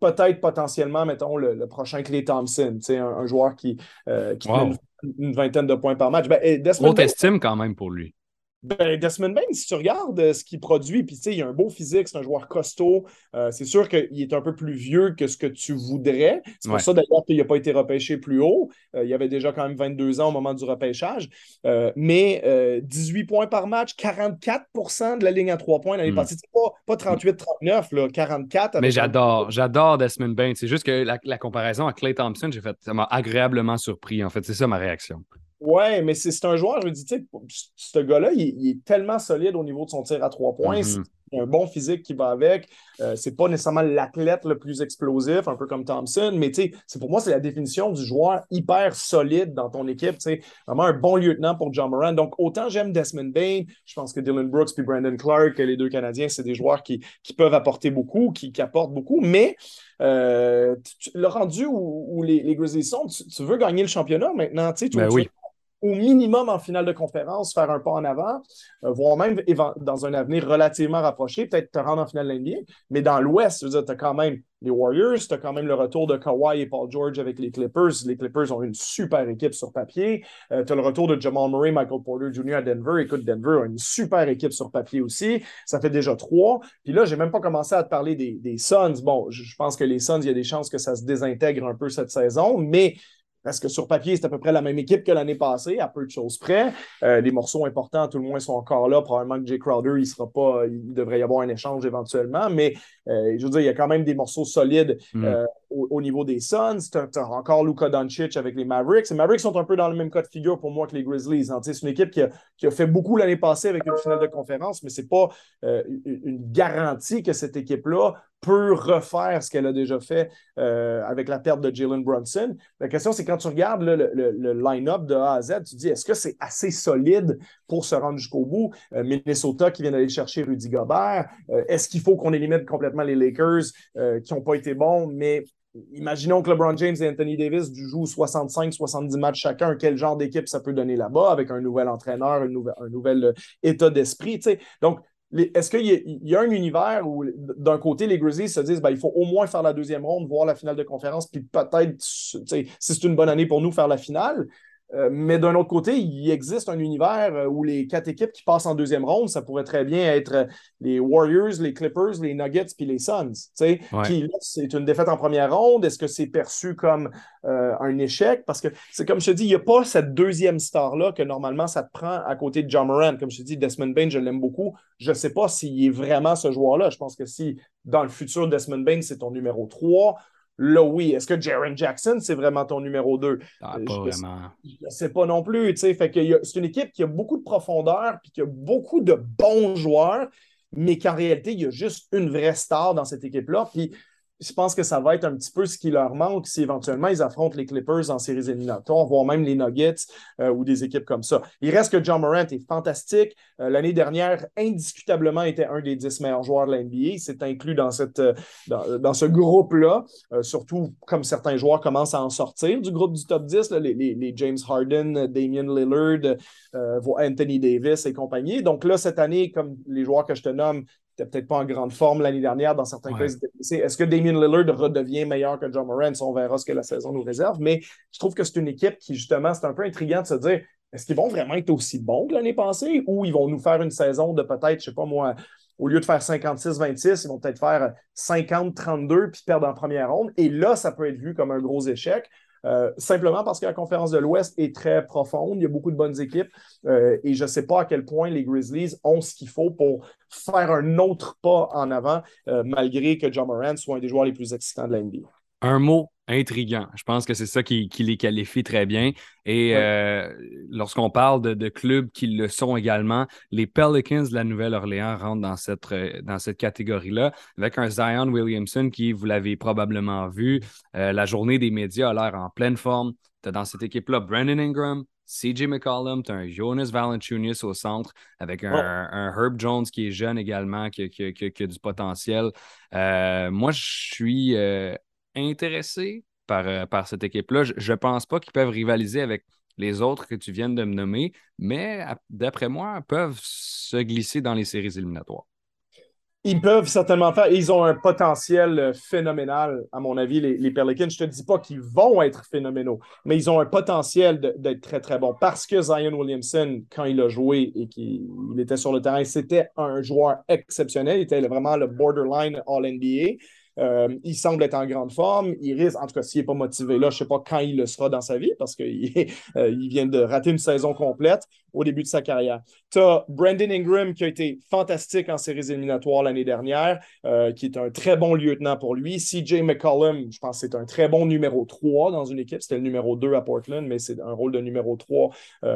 peut-être potentiellement, mettons, le, prochain Clay Thompson, un, un joueur qui, euh, qui une, une, vingtaine de points par match. Ben, Haute estime quand même pour lui. Ben, Desmond Bain, si tu regardes euh, ce qu'il produit, puis il a un beau physique, c'est un joueur costaud, euh, c'est sûr qu'il est un peu plus vieux que ce que tu voudrais. C'est pour ça d'ailleurs qu'il n'a pas été repêché plus haut. Euh, il avait déjà quand même 22 ans au moment du repêchage. mais 18 points par match, 44% de la ligne à 3 points l'année passée. Pas, pas 38-39, 44. Mais j'adore, j'adore Desmond Bain. C'est juste que la, la, comparaison à Clay Thompson, j'ai fait, ça m'a agréablement surpris. En fait, c'est ça ma réaction. Ouais, mais c'est un joueur, je me dis, tu sais, ce gars-là, il, est tellement solide au niveau de son tir à trois points. Il a un bon physique qui va avec. Euh, c'est pas nécessairement l'athlète le plus explosif, un peu comme Thompson, mais tu sais, pour moi, c'est la définition du joueur hyper solide dans ton équipe. Tu sais, vraiment un bon lieutenant pour John Moran. Donc, autant j'aime Desmond Bain, je pense que Dylan Brooks puis Brandon Clark, les deux Canadiens, c'est des joueurs qui, peuvent apporter beaucoup, qui, apportent beaucoup, mais euh, le rendu où, les, les, Grizzlies sont, tu, veux gagner le championnat maintenant. Tu sais, tu, ben oui au minimum en finale de conférence, faire un pas en avant, euh, voire même dans un avenir relativement rapproché, peut-être te rendre en finale de l'NBA. Mais dans l'Ouest, tu as quand même les Warriors, tu as quand même le retour de Kawhi et Paul George avec les Clippers. Les Clippers ont une super équipe sur papier. Euh, tu as le retour de Jamal Murray, Michael Porter Jr. à Denver. Écoute, Denver a une super équipe sur papier aussi. Ça fait déjà trois. Puis là, j'ai même pas commencé à te parler des, des Suns. Bon, je pense que les Suns, il y a des chances que ça se désintègre un peu cette saison, mais parce que sur papier, c'est à peu près la même équipe que l'année passée, à peu de choses près. Euh, les morceaux importants, tout le moins, sont encore là. Probablement que Jay Crowder, il sera pas, il devrait y avoir un échange éventuellement, mais euh, je veux dire, il y a quand même des morceaux solides. Mm. Euh, au, niveau des Suns, tu as, encore Luka Doncic avec les Mavericks. Les Mavericks sont un peu dans le même cas de figure pour moi que les Grizzlies. Hein. C'est une équipe qui a, fait beaucoup l'année passée avec une finale de conférence, mais ce n'est pas euh, une garantie que cette équipe-là peut refaire ce qu'elle a déjà fait euh, avec la perte de Jalen Brunson. La question, c'est quand tu regardes le, line-up de A à Z, tu te dis est-ce que c'est assez solide pour se rendre jusqu'au bout? Euh, Minnesota qui vient d'aller chercher Rudy Gobert. Est-ce qu'il faut qu'on élimine complètement les Lakers qui n'ont pas été bons, mais Imaginons que LeBron James et Anthony Davis jouent 65-70 matchs chacun. Quel genre d'équipe ça peut donner là-bas avec un nouvel entraîneur, un nouvel état d'esprit? Donc, est-ce qu'il y, a un univers où, d'un côté, les Grizzlies se disent ben, il faut au moins faire la deuxième ronde, voir la finale de conférence, puis peut-être, si c'est une bonne année pour nous, faire la finale. Euh, mais d'un autre côté, il existe un univers euh, où les quatre équipes qui passent en deuxième ronde, ça pourrait très bien être euh, les Warriors, les Clippers, les Nuggets puis les Suns. c'est une défaite en première ronde. Est-ce que c'est perçu comme un échec? Parce que c'est comme je te dis, il n'y a pas cette deuxième star-là que normalement ça te prend à côté de John Moran. Comme je te dis, Desmond Bain, je l'aime beaucoup. Je ne sais pas s'il est vraiment ce joueur-là. Je pense que si dans le futur, Desmond Bain, c'est ton numéro 3, Là, oui. Est-ce que Jaron Jackson, c'est vraiment ton numéro 2? Ah, pas vraiment. Je ne sais pas non plus. Fait que c'est une équipe qui a beaucoup de profondeur puis qui a beaucoup de bons joueurs, mais qu'en réalité, il y a juste une vraie star dans cette équipe-là. Puis je pense que ça va être un petit peu ce qui leur manque si éventuellement ils affrontent les Clippers en séries éliminatoires, voire même les Nuggets euh, ou des équipes comme ça. Il reste que John Morant est fantastique. Euh, l'année dernière, indiscutablement, était un des dix meilleurs joueurs de la NBA. Il s'est inclus dans, cette, euh, dans, ce groupe-là, surtout comme certains joueurs commencent à en sortir du groupe du top 10, les, les, James Harden, Damian Lillard, Anthony Davis et compagnie. Donc là, cette année, comme les joueurs que je te nomme, peut-être pas en grande forme l'année dernière. Dans certains cas, Est-ce que Damien Lillard redevient meilleur que John Moran? On verra ce que la saison nous réserve. Mais je trouve que c'est une équipe qui, justement, c'est un peu intriguant de se dire est-ce qu'ils vont vraiment être aussi bons que l'année passée ou ils vont nous faire une saison de peut-être, je sais pas moi, au lieu de faire 56-26, ils vont peut-être faire 50-32 puis perdre en première ronde? Et là, ça peut être vu comme un gros échec. Euh, simplement parce que la conférence de l'Ouest est très profonde, il y a beaucoup de bonnes équipes euh, et je ne sais pas à quel point les Grizzlies ont ce qu'il faut pour faire un autre pas en avant, euh, malgré que John Moran soit un des joueurs les plus excitants de la NBA. Un mot intriguant. Je pense que c'est ça qui, les qualifie très bien. Et euh, lorsqu'on parle de, clubs qui le sont également, les Pelicans de la Nouvelle-Orléans rentrent dans cette, euh, dans cette catégorie-là, avec un Zion Williamson qui, vous l'avez probablement vu, euh, la journée des médias a l'air en pleine forme. Tu as dans cette équipe-là Brandon Ingram, CJ McCollum, tu as un Jonas Valanciunas au centre avec un, Herb Jones qui est jeune également, qui, qui, a du potentiel. moi, je suis intéressé par, euh, par cette équipe-là. Je ne pense pas qu'ils peuvent rivaliser avec les autres que tu viens de me nommer, mais d'après moi, peuvent se glisser dans les séries éliminatoires. Ils peuvent certainement faire. Ils ont un potentiel euh, phénoménal, à mon avis, les, les Pelicans. Je ne te dis pas qu'ils vont être phénoménaux, mais ils ont un potentiel d'être très, très bons. Parce que Zion Williamson, quand il a joué et qu'il était sur le terrain, c'était un joueur exceptionnel. Il était vraiment le borderline All-NBA. Euh, il semble être en grande forme. Il risque, en tout cas, s'il n'est pas motivé là, je ne sais pas quand il le sera dans sa vie parce qu'il euh, vient de rater une saison complète au début de sa carrière. Tu as Brandon Ingram qui a été fantastique en séries éliminatoires l'année dernière, euh, qui est un très bon lieutenant pour lui. CJ McCollum, je pense que c'est un très bon numéro 3 dans une équipe. C'était le numéro 2 à Portland, mais c'est un rôle de numéro 3.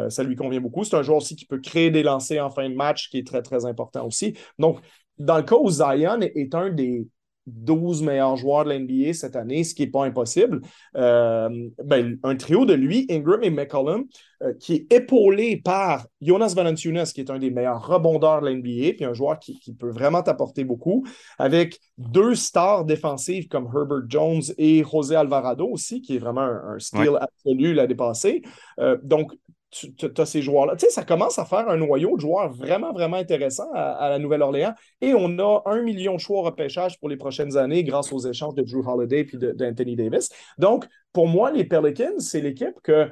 ça lui convient beaucoup. C'est un joueur aussi qui peut créer des lancers en fin de match, qui est très, très important aussi. Donc, dans le cas où Zion est un des 12 meilleurs joueurs de l'NBA cette année, ce qui n'est pas impossible. Euh, ben, un trio de lui, Ingram et McCollum, euh, qui est épaulé par Jonas Valanciunas, qui est un des meilleurs rebondeurs de l'NBA, puis un joueur qui, peut vraiment t'apporter beaucoup, avec deux stars défensives comme Herbert Jones et José Alvarado aussi, qui est vraiment un, style absolu l'année passée. Euh, donc, tu as ces joueurs-là. Tu sais, ça commence à faire un noyau de joueurs vraiment, vraiment intéressant à, la Nouvelle-Orléans. Et on a un million de choix au repêchage pour les prochaines années grâce aux échanges de Drew Holiday et d'Anthony Davis. Donc, pour moi, les Pelicans, c'est l'équipe que.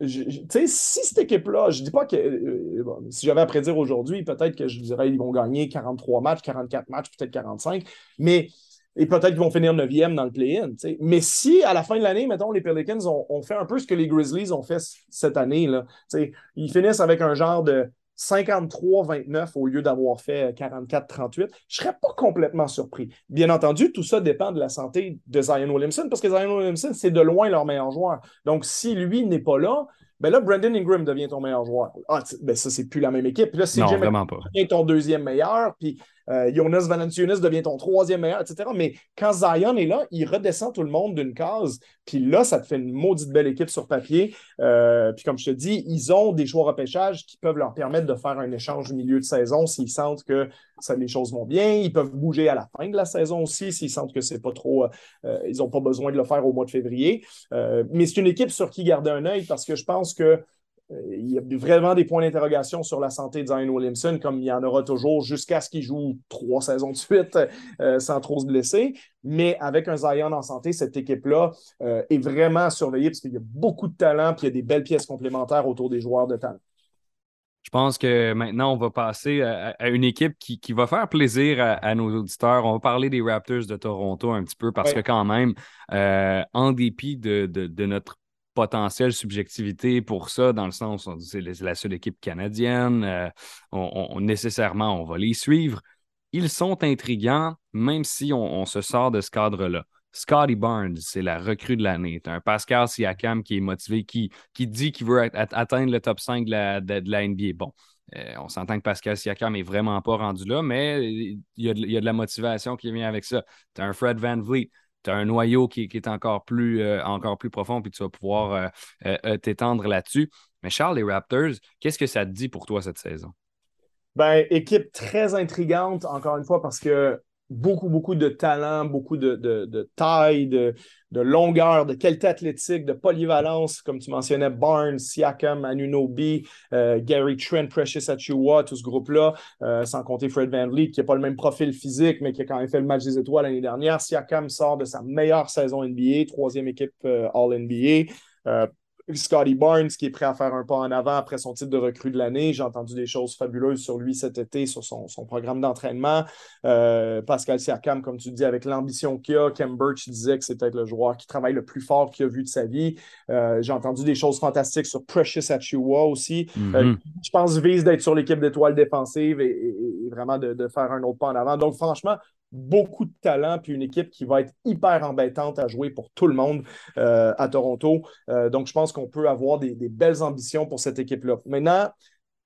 Tu sais, si cette équipe-là, je ne dis pas que. Euh, si j'avais à prédire aujourd'hui, peut-être que je dirais qu'ils vont gagner 43 matchs, 44 matchs, peut-être 45. Mais et peut-être qu'ils vont finir 9e dans le play-in. Mais si à la fin de l'année, mettons, les Pelicans ont, fait un peu ce que les Grizzlies ont fait cette année, là, ils finissent avec un genre de 53-29 au lieu d'avoir fait 44-38, je ne serais pas complètement surpris. Bien entendu, tout ça dépend de la santé de Zion Williamson, parce que Zion Williamson, c'est de loin leur meilleur joueur. Donc, si lui n'est pas là, ben là, Brandon Ingram devient ton meilleur joueur. Ah, ben ça, c'est plus la même équipe. Puis là, pas. devient ton deuxième meilleur. Puis euh, Jonas Valanciunas devient ton troisième meilleur, etc. Mais quand Zion est là, il redescend tout le monde d'une case. Puis là, ça te fait une maudite belle équipe sur papier. Euh, puis comme je te dis, ils ont des choix repêchage qui peuvent leur permettre de faire un échange au milieu de saison s'ils sentent que ça, les choses vont bien. Ils peuvent bouger à la fin de la saison aussi s'ils sentent que c'est pas trop. Euh, ils n'ont pas besoin de le faire au mois de février. mais c'est une équipe sur qui garder un œil parce que je pense que il y a vraiment des points d'interrogation sur la santé de Zion Williamson, comme il y en aura toujours jusqu'à ce qu'il joue trois saisons de suite euh, sans trop se blesser. Mais avec un Zion en santé, cette équipe-là euh, est vraiment surveillée parce qu'il y a beaucoup de talent et il y a des belles pièces complémentaires autour des joueurs de talent. Je pense que maintenant, on va passer à, une équipe qui, va faire plaisir à, nos auditeurs. On va parler des Raptors de Toronto un petit peu parce que quand même, en dépit de notre potentielle subjectivité pour ça, dans le sens c'est la seule équipe canadienne, euh, nécessairement, on va les suivre. Ils sont intrigants, même si on, se sort de ce cadre-là. Scotty Barnes, c'est la recrue de l'année. un Pascal Siakam qui est motivé, qui, dit qu'il veut atteindre le top 5 de la, de, NBA. Bon, euh, on s'entend que Pascal Siakam n'est vraiment pas rendu là, mais il y, a de, il y, a de, la motivation qui vient avec ça. Tu as un Fred Van Vliet, tu as un noyau qui, est encore plus, euh, encore plus profond, puis tu vas pouvoir euh, euh, t'étendre là-dessus. Mais Charles, les Raptors, qu'est-ce que ça te dit pour toi cette saison? Ben, équipe très intrigante, encore une fois, parce que beaucoup, beaucoup de talent, beaucoup de, taille, de, longueur, de qualité athlétique, de polyvalence, comme tu mentionnais, Barnes, Siakam, Anunobi, euh, Gary Trent, Precious Achua, tout ce groupe-là, euh, sans compter Fred Van Vliet, qui n'a pas le même profil physique, mais qui a quand même fait le match des étoiles l'année dernière. Siakam sort de sa meilleure saison NBA, troisième équipe euh, All-NBA. Scotty Barnes qui est prêt à faire un pas en avant après son titre de recrue de l'année. J'ai entendu des choses fabuleuses sur lui cet été, sur son, programme d'entraînement. Euh, Pascal Siakam, comme tu dis, avec l'ambition qu'il a. Kem Birch disait que c'est peut-être le joueur qui travaille le plus fort qu'il a vu de sa vie. Euh, j'ai entendu des choses fantastiques sur Precious Achua aussi. Euh, mm-hmm. je pense vise d'être sur l'équipe d'étoiles défensives et, vraiment de, de, faire un autre pas en avant. Donc, franchement, beaucoup de talent, puis une équipe qui va être hyper embêtante à jouer pour tout le monde euh, à Toronto. Euh, donc, je pense qu'on peut avoir des, belles ambitions pour cette équipe-là. Maintenant,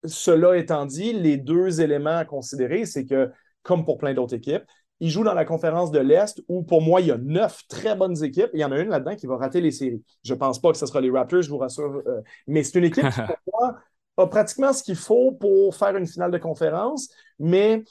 cela étant dit, les deux éléments à considérer, c'est que, comme pour plein d'autres équipes, ils jouent dans la conférence de l'Est où, pour moi, il y a neuf très bonnes équipes. Il y en a une là-dedans qui va rater les séries. Je ne pense pas que ce sera les Raptors, je vous rassure. Euh, mais c'est une équipe qui, pour moi, a pratiquement ce qu'il faut pour faire une finale de conférence, mais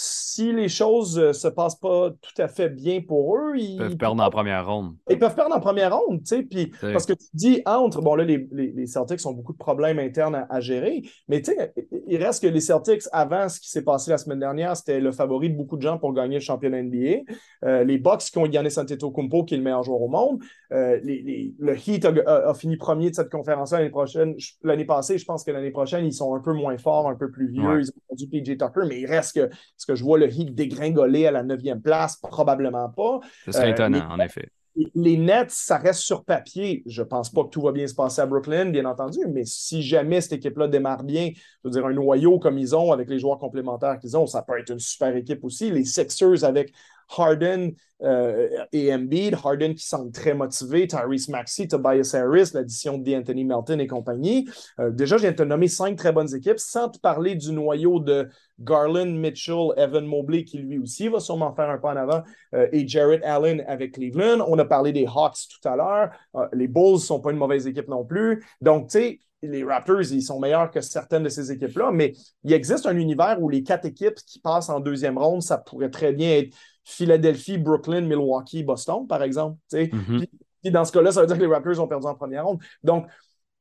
si les choses ne euh, se passent pas tout à fait bien pour eux, ils peuvent perdre en première ronde. Ils peuvent perdre en première ronde, tu sais, puis parce que tu dis entre, bon là, les, les, Celtics ont beaucoup de problèmes internes à, gérer, mais tu sais, il reste que les Celtics, avant ce qui s'est passé la semaine dernière, c'était le favori de beaucoup de gens pour gagner le championnat NBA. Euh, les Bucks qui ont gagné Antetokounmpo, qui est le meilleur joueur au monde. Euh, le Heat a, fini premier de cette conférence l'année prochaine. L'année passée, je pense que l'année prochaine, ils sont un peu moins forts, un peu plus vieux. Ils ont du PJ Tucker, mais il reste que que je vois le Heat dégringoler à la neuvième place? Probablement pas. Ce serait euh, étonnant, en effet. Les Nets, ça reste sur papier. Je ne pense pas que tout va bien se passer à Brooklyn, bien entendu, mais si jamais cette équipe-là démarre bien, je veux dire, un noyau comme ils ont, avec les joueurs complémentaires qu'ils ont, ça peut être une super équipe aussi. Les Sixers avec Harden euh, et Embiid, Harden qui semble très motivé, Tyrese Maxey, Tobias Harris, l'addition d'Anthony Melton et compagnie. Euh, déjà, je viens de te nommer cinq très bonnes équipes, sans te parler du noyau de Garland, Mitchell, Evan Mobley, qui lui aussi va sûrement faire un pas en avant, euh, et Jarrett Allen avec Cleveland. On a parlé des Hawks tout à l'heure. les Bulls ne sont pas une mauvaise équipe non plus. Donc, tu sais, les Raptors, ils sont meilleurs que certaines de ces équipes-là, mais il existe un univers où les quatre équipes qui passent en deuxième ronde, ça pourrait très bien être Philadelphie, Brooklyn, Milwaukee, Boston, par exemple. Mm-hmm. puis, dans ce cas-là, ça veut dire que les Raptors ont perdu en première ronde. Donc,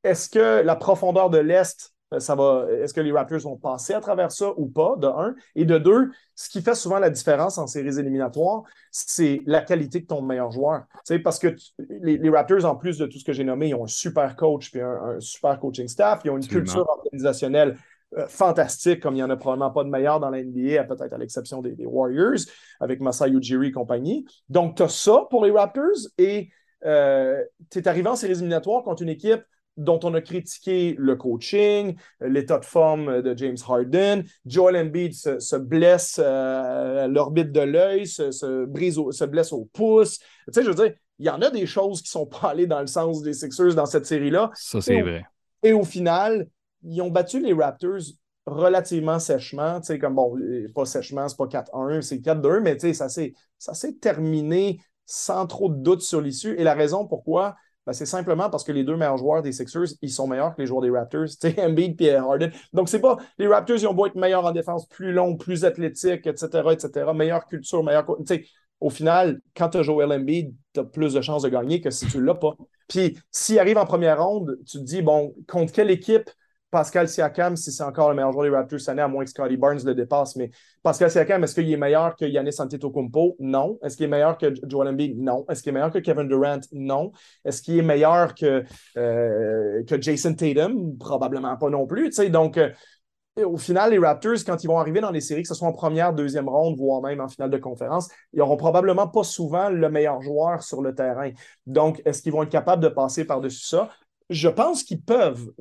est-ce que la profondeur de l'Est, ça va. Est-ce que les Raptors vont passer à travers ça ou pas, de un? Et de deux, ce qui fait souvent la différence en séries éliminatoires, c'est la qualité de ton meilleur joueur. parce que les, Raptors, en plus de tout ce que j'ai nommé, ils ont un super coach puis un, super coaching staff, ils ont une culture organisationnelle euh, fantastique, comme il n'y en a probablement pas de meilleur dans la NBA, peut-être à l'exception des, Warriors, avec Masai Ujiri et compagnie. Donc, tu as ça pour les Raptors et euh, tu es arrivé en séries éliminatoires contre une équipe dont on a critiqué le coaching, l'état de forme de James Harden. Joel Embiid se, blesse à l'orbite de l'œil, se, brise se blesse au pouce. Tu sais, je veux dire, il y en a des choses qui ne sont pas allées dans le sens des Sixers dans cette série-là. Ça, c'est vrai. Et au final, ils ont battu les Raptors relativement sèchement. Tu sais, comme bon, pas sèchement, c'est pas 4-1, c'est 4-2, mais tu sais, ça s'est terminé sans trop de doute sur l'issue. Et la raison pourquoi, ben, c'est simplement parce que les deux meilleurs joueurs des Sixers, ils sont meilleurs que les joueurs des Raptors, tu sais, Embiid et Harden. Donc, c'est pas, les Raptors, ils ont beau être meilleurs en défense, plus longs, plus athlétiques, etc., etc., meilleure culture, meilleure. Tu au final, quand tu as Joel Embiid, tu as plus de chances de gagner que si tu ne l'as pas. Puis, s'il arrive en première ronde, tu te dis, bon, contre quelle équipe Pascal Siakam, si c'est encore le meilleur joueur des Raptors cette année, à moins que Scotty Barnes le dépasse, mais Pascal Siakam, est-ce qu'il est meilleur que Yannis Antetokounmpo? Non. Est-ce qu'il est meilleur que Joel Embiid? Non. Est-ce qu'il est meilleur que Kevin Durant? Non. Est-ce qu'il est meilleur que, euh, que Jason Tatum? Probablement pas non plus. Donc, euh, au final, les Raptors, quand ils vont arriver dans les séries, que ce soit en première, deuxième ronde, voire même en finale de conférence, ils n'auront probablement pas souvent le meilleur joueur sur le terrain. Donc, est-ce qu'ils vont être capables de passer par-dessus ça? Je pense qu'ils peuvent,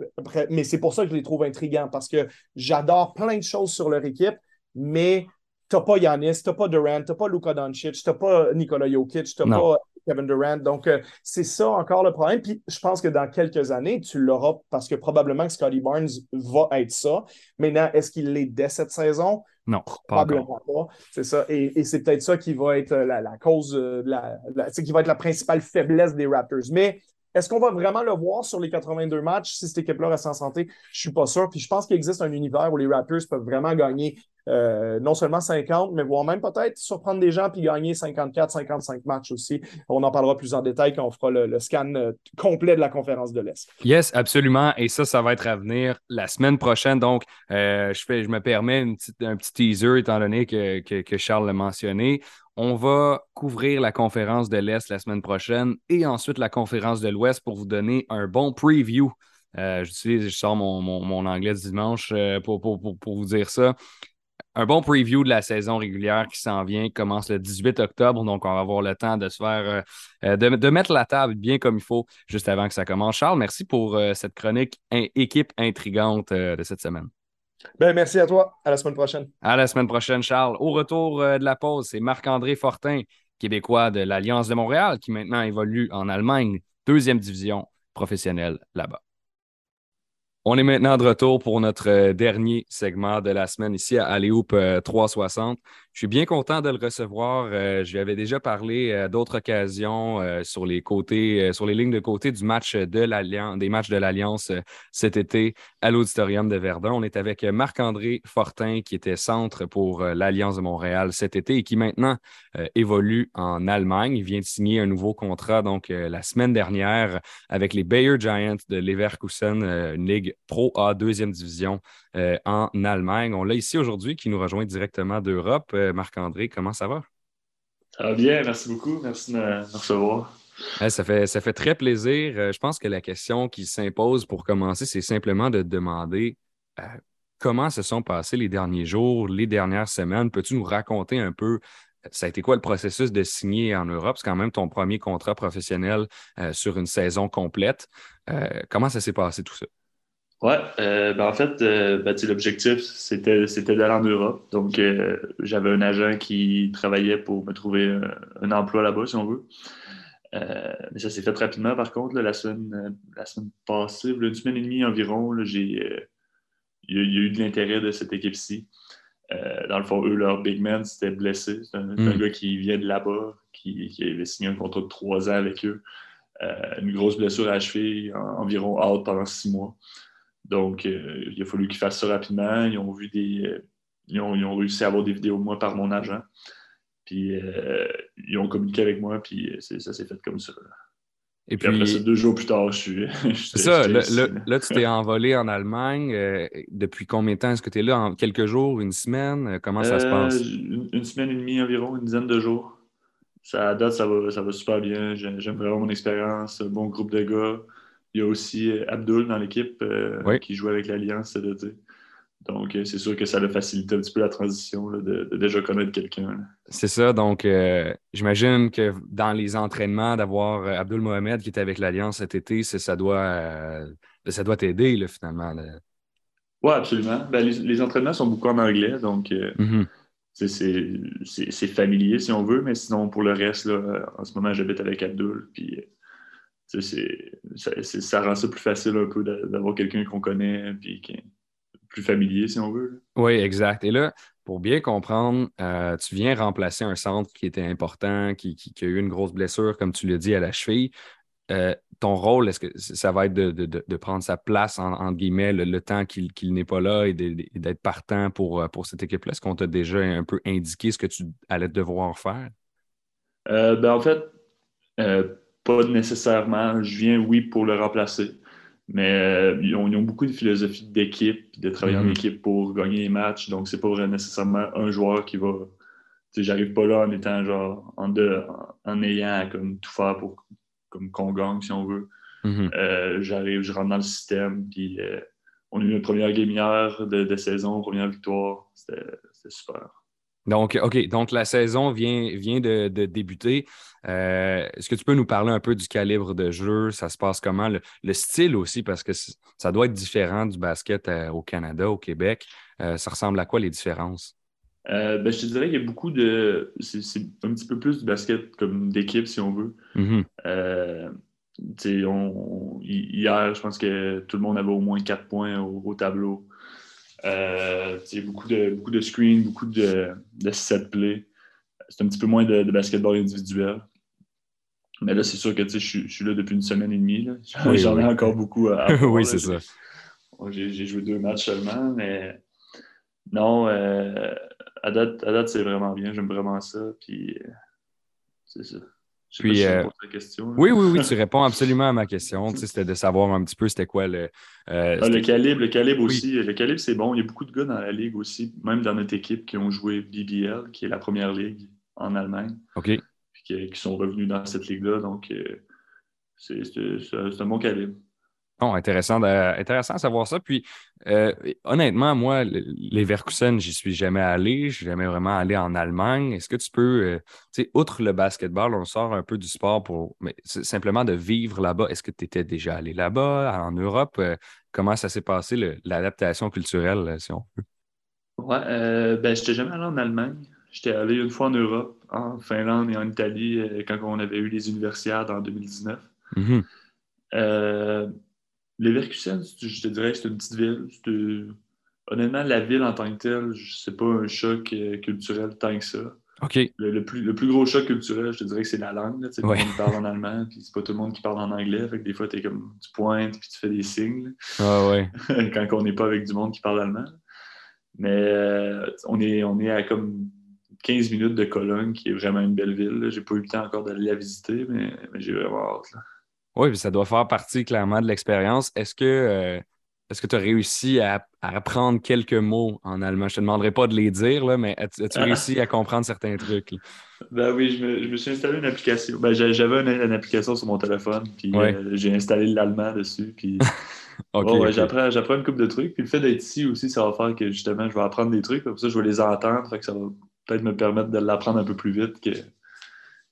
mais c'est pour ça que je les trouve intrigants, parce que j'adore plein de choses sur leur équipe, mais tu n'as pas Yanis, tu n'as pas Durant, tu n'as pas Luka Doncic, tu n'as pas Nikola Jokic, tu n'as pas Kevin Durant. Donc, euh, c'est ça encore le problème. Puis, je pense que dans quelques années, tu l'auras parce que probablement que Scotty Barnes va être ça. Maintenant, est-ce qu'il l'est dès cette saison? Non, probablement pas. C'est ça. Et, c'est peut-être ça qui va être la, cause, euh, la, qui va être la principale faiblesse des Raptors. Mais est-ce qu'on va vraiment le voir sur les 82 matchs? Si cette équipe-là reste en santé? Je suis pas sûr. Puis je pense qu'il existe un univers où les Raptors peuvent vraiment gagner euh, non seulement 50, mais voire même peut-être surprendre des gens puis gagner 54, 55 matchs aussi. On en parlera plus en détail quand on fera le, scan euh, complet de la conférence de l'Est. Yes, absolument. Et ça, ça va être à venir la semaine prochaine. Donc, euh, je, fais, je me permets un petit teaser étant donné que, que Charles l'a mentionné. On va couvrir la conférence de l'Est la semaine prochaine et ensuite la conférence de l'Ouest pour vous donner un bon preview. j'utilise, je sors mon, mon, anglais dimanche pour, pour, pour, vous dire ça un bon preview de la saison régulière qui s'en vient, commence le 18 octobre. Donc, on va avoir le temps de se faire, euh, euh, de, mettre la table bien comme il faut juste avant que ça commence. Charles, merci pour euh, cette chronique équipe intrigante de cette semaine. Ben, merci à toi. À la semaine prochaine. À la semaine prochaine, Charles. Au retour de la pause, c'est Marc-André Fortin, québécois de l'Alliance de Montréal, qui maintenant évolue en Allemagne, deuxième division professionnelle là-bas. On est maintenant de retour pour notre euh, dernier segment de la semaine ici à Aléoupe 360. Je suis bien content de le recevoir. Euh, je lui avais déjà parlé euh, d'autres occasions euh, sur les côtés, sur les lignes de côté du match de l'Alliance, des matchs de l'Alliance cet été à l'Auditorium de Verdun. On est avec Marc-André Fortin, qui était centre pour l'Alliance de Montréal cet été et qui maintenant évolue en Allemagne. Il vient de signer un nouveau contrat donc la semaine dernière avec les Bayer Giants de Leverkusen, une ligue Pro A, deuxième division en Allemagne. On l'a ici aujourd'hui qui nous rejoint directement d'Europe. Marc-André. Comment ça va? Ça va bien, merci beaucoup. Merci de me recevoir. ça, fait, ça fait très plaisir. Euh, je pense que la question qui s'impose pour commencer, c'est simplement de demander euh, comment se sont passés les derniers jours, les dernières semaines? Peux-tu nous raconter un peu, euh, ça a été quoi le processus de signer en Europe? C'est quand même ton premier contrat professionnel sur une saison complète. comment ça s'est passé tout ça? Ouais, euh, ben en fait, euh, ben, l'objectif, c'était, c'était d'aller en Europe. Donc, euh, j'avais un agent qui travaillait pour me trouver un, emploi là-bas, si on veut. mais ça s'est fait rapidement, par contre, la, semaine, la semaine passée, une semaine et demie environ, j'ai, il y, a eu de l'intérêt de cette équipe-ci. dans le fond, eux, leur big man, c'était blessé. C'est un, hmm. gars qui vient de là-bas, qui, qui, avait signé un contrat de trois ans avec eux. une grosse blessure à la cheville, environ out pendant six mois. Donc, euh, il a fallu qu'ils fassent ça rapidement. Ils ont vu des. Euh, ils, ont, réussi à avoir des vidéos de moi par mon agent. Puis euh, ils ont communiqué avec moi, puis ça s'est fait comme ça. Et puis, après deux jours plus tard, je suis. C'est ça, là, tu t'es envolé en Allemagne. depuis combien de temps est-ce que tu es là? En quelques jours, une semaine? Comment ça se passe? Une, semaine et demie environ, une dizaine de jours. Ça, à date, ça va, ça va super bien. J'aime vraiment mon expérience, bon groupe de gars. Il y a aussi euh, Abdul dans l'équipe euh, qui joue avec l'Alliance cet été. Donc, c'est sûr que ça a facilité un petit peu la transition de, déjà connaître quelqu'un. C'est ça. Donc, j'imagine que dans les entraînements, d'avoir Abdul Mohamed qui était avec l'Alliance cet été, ça doit ça doit t'aider finalement. Oui, absolument. Ben, les, entraînements sont beaucoup en anglais, donc mm-hmm c'est familier si on veut, mais sinon pour le reste, là, en ce moment, j'habite avec Abdul, puis ça, ça, rend ça plus facile un peu d'avoir quelqu'un qu'on connaît, puis qui est plus familier si on veut. Oui, exact. Et là, pour bien comprendre, euh, tu viens remplacer un centre qui était important, qui, qui, a eu une grosse blessure, comme tu l'as dit, à la cheville. Euh, ton rôle, est-ce que ça va être de, prendre sa place, en, entre guillemets, le, temps qu'il n'est pas là et d'être partant pour, euh, pour cette équipe-là? Est-ce qu'on t'a déjà un peu indiqué ce que tu allais devoir faire? Euh, ben, en fait, pas nécessairement. Je viens, oui, pour le remplacer. Mais ils, ont, beaucoup de philosophie d'équipe, de travailler en mm-hmm. équipe pour gagner les matchs. Donc, c'est pas vrai nécessairement un joueur qui va. J'arrive pas là en étant genre en, deux, en, ayant comme tout faire pour comme qu'on gagne, si on veut. Mhm. Euh, j'arrive, je rentre dans le système, puis euh, on a eu une première game de, de saison, première victoire. C'était super. Donc, OK, donc la saison vient, vient de, débuter. Euh, est-ce que tu peux nous parler un peu du calibre de jeu? Ça se passe comment? Le, style aussi, parce que ça doit être différent du basket au Canada, au Québec. ça ressemble à quoi les différences? ben, je te dirais qu'il y a beaucoup de. C'est un petit peu plus du basket comme d'équipe, si on veut. Mm-hmm. Euh, hier, je pense que tout le monde avait au moins quatre points au, tableau. Euh, beaucoup, de, beaucoup de screens, beaucoup de, de set play. C'est un petit peu moins de, basketball individuel. Mais là, c'est sûr que je, suis là depuis une semaine et demie. J'en ai encore beaucoup à, oui, c'est ça. J'ai joué deux matchs seulement, mais non, euh, à date, c'est vraiment bien. J'aime vraiment ça. Puis, euh, c'est ça. Puis, euh, question, oui, oui, oui, tu réponds absolument à ma question. c'était de savoir un petit peu c'était quoi le. Euh, ah, le calibre, le calibre aussi. Le calibre, c'est bon. Il y a beaucoup de gars dans la ligue aussi, même dans notre équipe, qui ont joué BBL, qui est la première ligue en Allemagne. OK. Puis qui, sont revenus dans cette ligue-là. Donc, c'est un bon calibre. Bon, intéressant de, intéressant de savoir ça. Puis, euh, honnêtement, moi, les Verkusen, j'y suis jamais allé. Je suis jamais vraiment allé en Allemagne. Est-ce que tu peux, euh, tu sais, outre le basketball, on sort un peu du sport pour, mais simplement de vivre là-bas. Est-ce que tu étais déjà allé là-bas, en Europe? Euh, comment ça s'est passé, l'adaptation culturelle, si on peut? Ouais, ben, je n'étais jamais allé en Allemagne. J'étais allé une fois en Europe, en Finlande et en Italie, quand on avait eu les universiades en 2019. Mm-hmm. Leverkusen, je te dirais que c'est une petite ville. Honnêtement, la ville en tant que telle, c'est pas un choc euh, culturel tant que ça. OK. Le, plus, le, plus, gros choc culturel, je te dirais que c'est la langue. Là. Tout le monde parle en allemand, puis c'est pas tout le monde qui parle en anglais. Fait que des fois, es comme, tu pointes, puis tu fais des signes. Ah ouais. Quand on n'est pas avec du monde qui parle allemand. Mais euh, on, est, on est à comme 15 minutes de Cologne, qui est vraiment une belle ville. J'ai pas eu le temps encore d'aller la visiter, mais, mais j'ai vraiment hâte. Là. Oui, ça doit faire partie clairement de l'expérience. Est-ce que euh, est-ce tu as réussi à, apprendre quelques mots en allemand? Je ne te demanderai pas de les dire, là, mais as-tu ah. réussi à comprendre certains trucs? Ben oui, je me, suis installé une application. Ben, j'avais une, application sur mon téléphone, puis euh, j'ai installé l'allemand dessus. Puis... J'apprends, une couple de trucs. Puis le fait d'être ici aussi, ça va faire que justement, je vais apprendre des trucs. Comme ça, je vais les entendre. Fait que ça va peut-être me permettre de l'apprendre un peu plus vite que,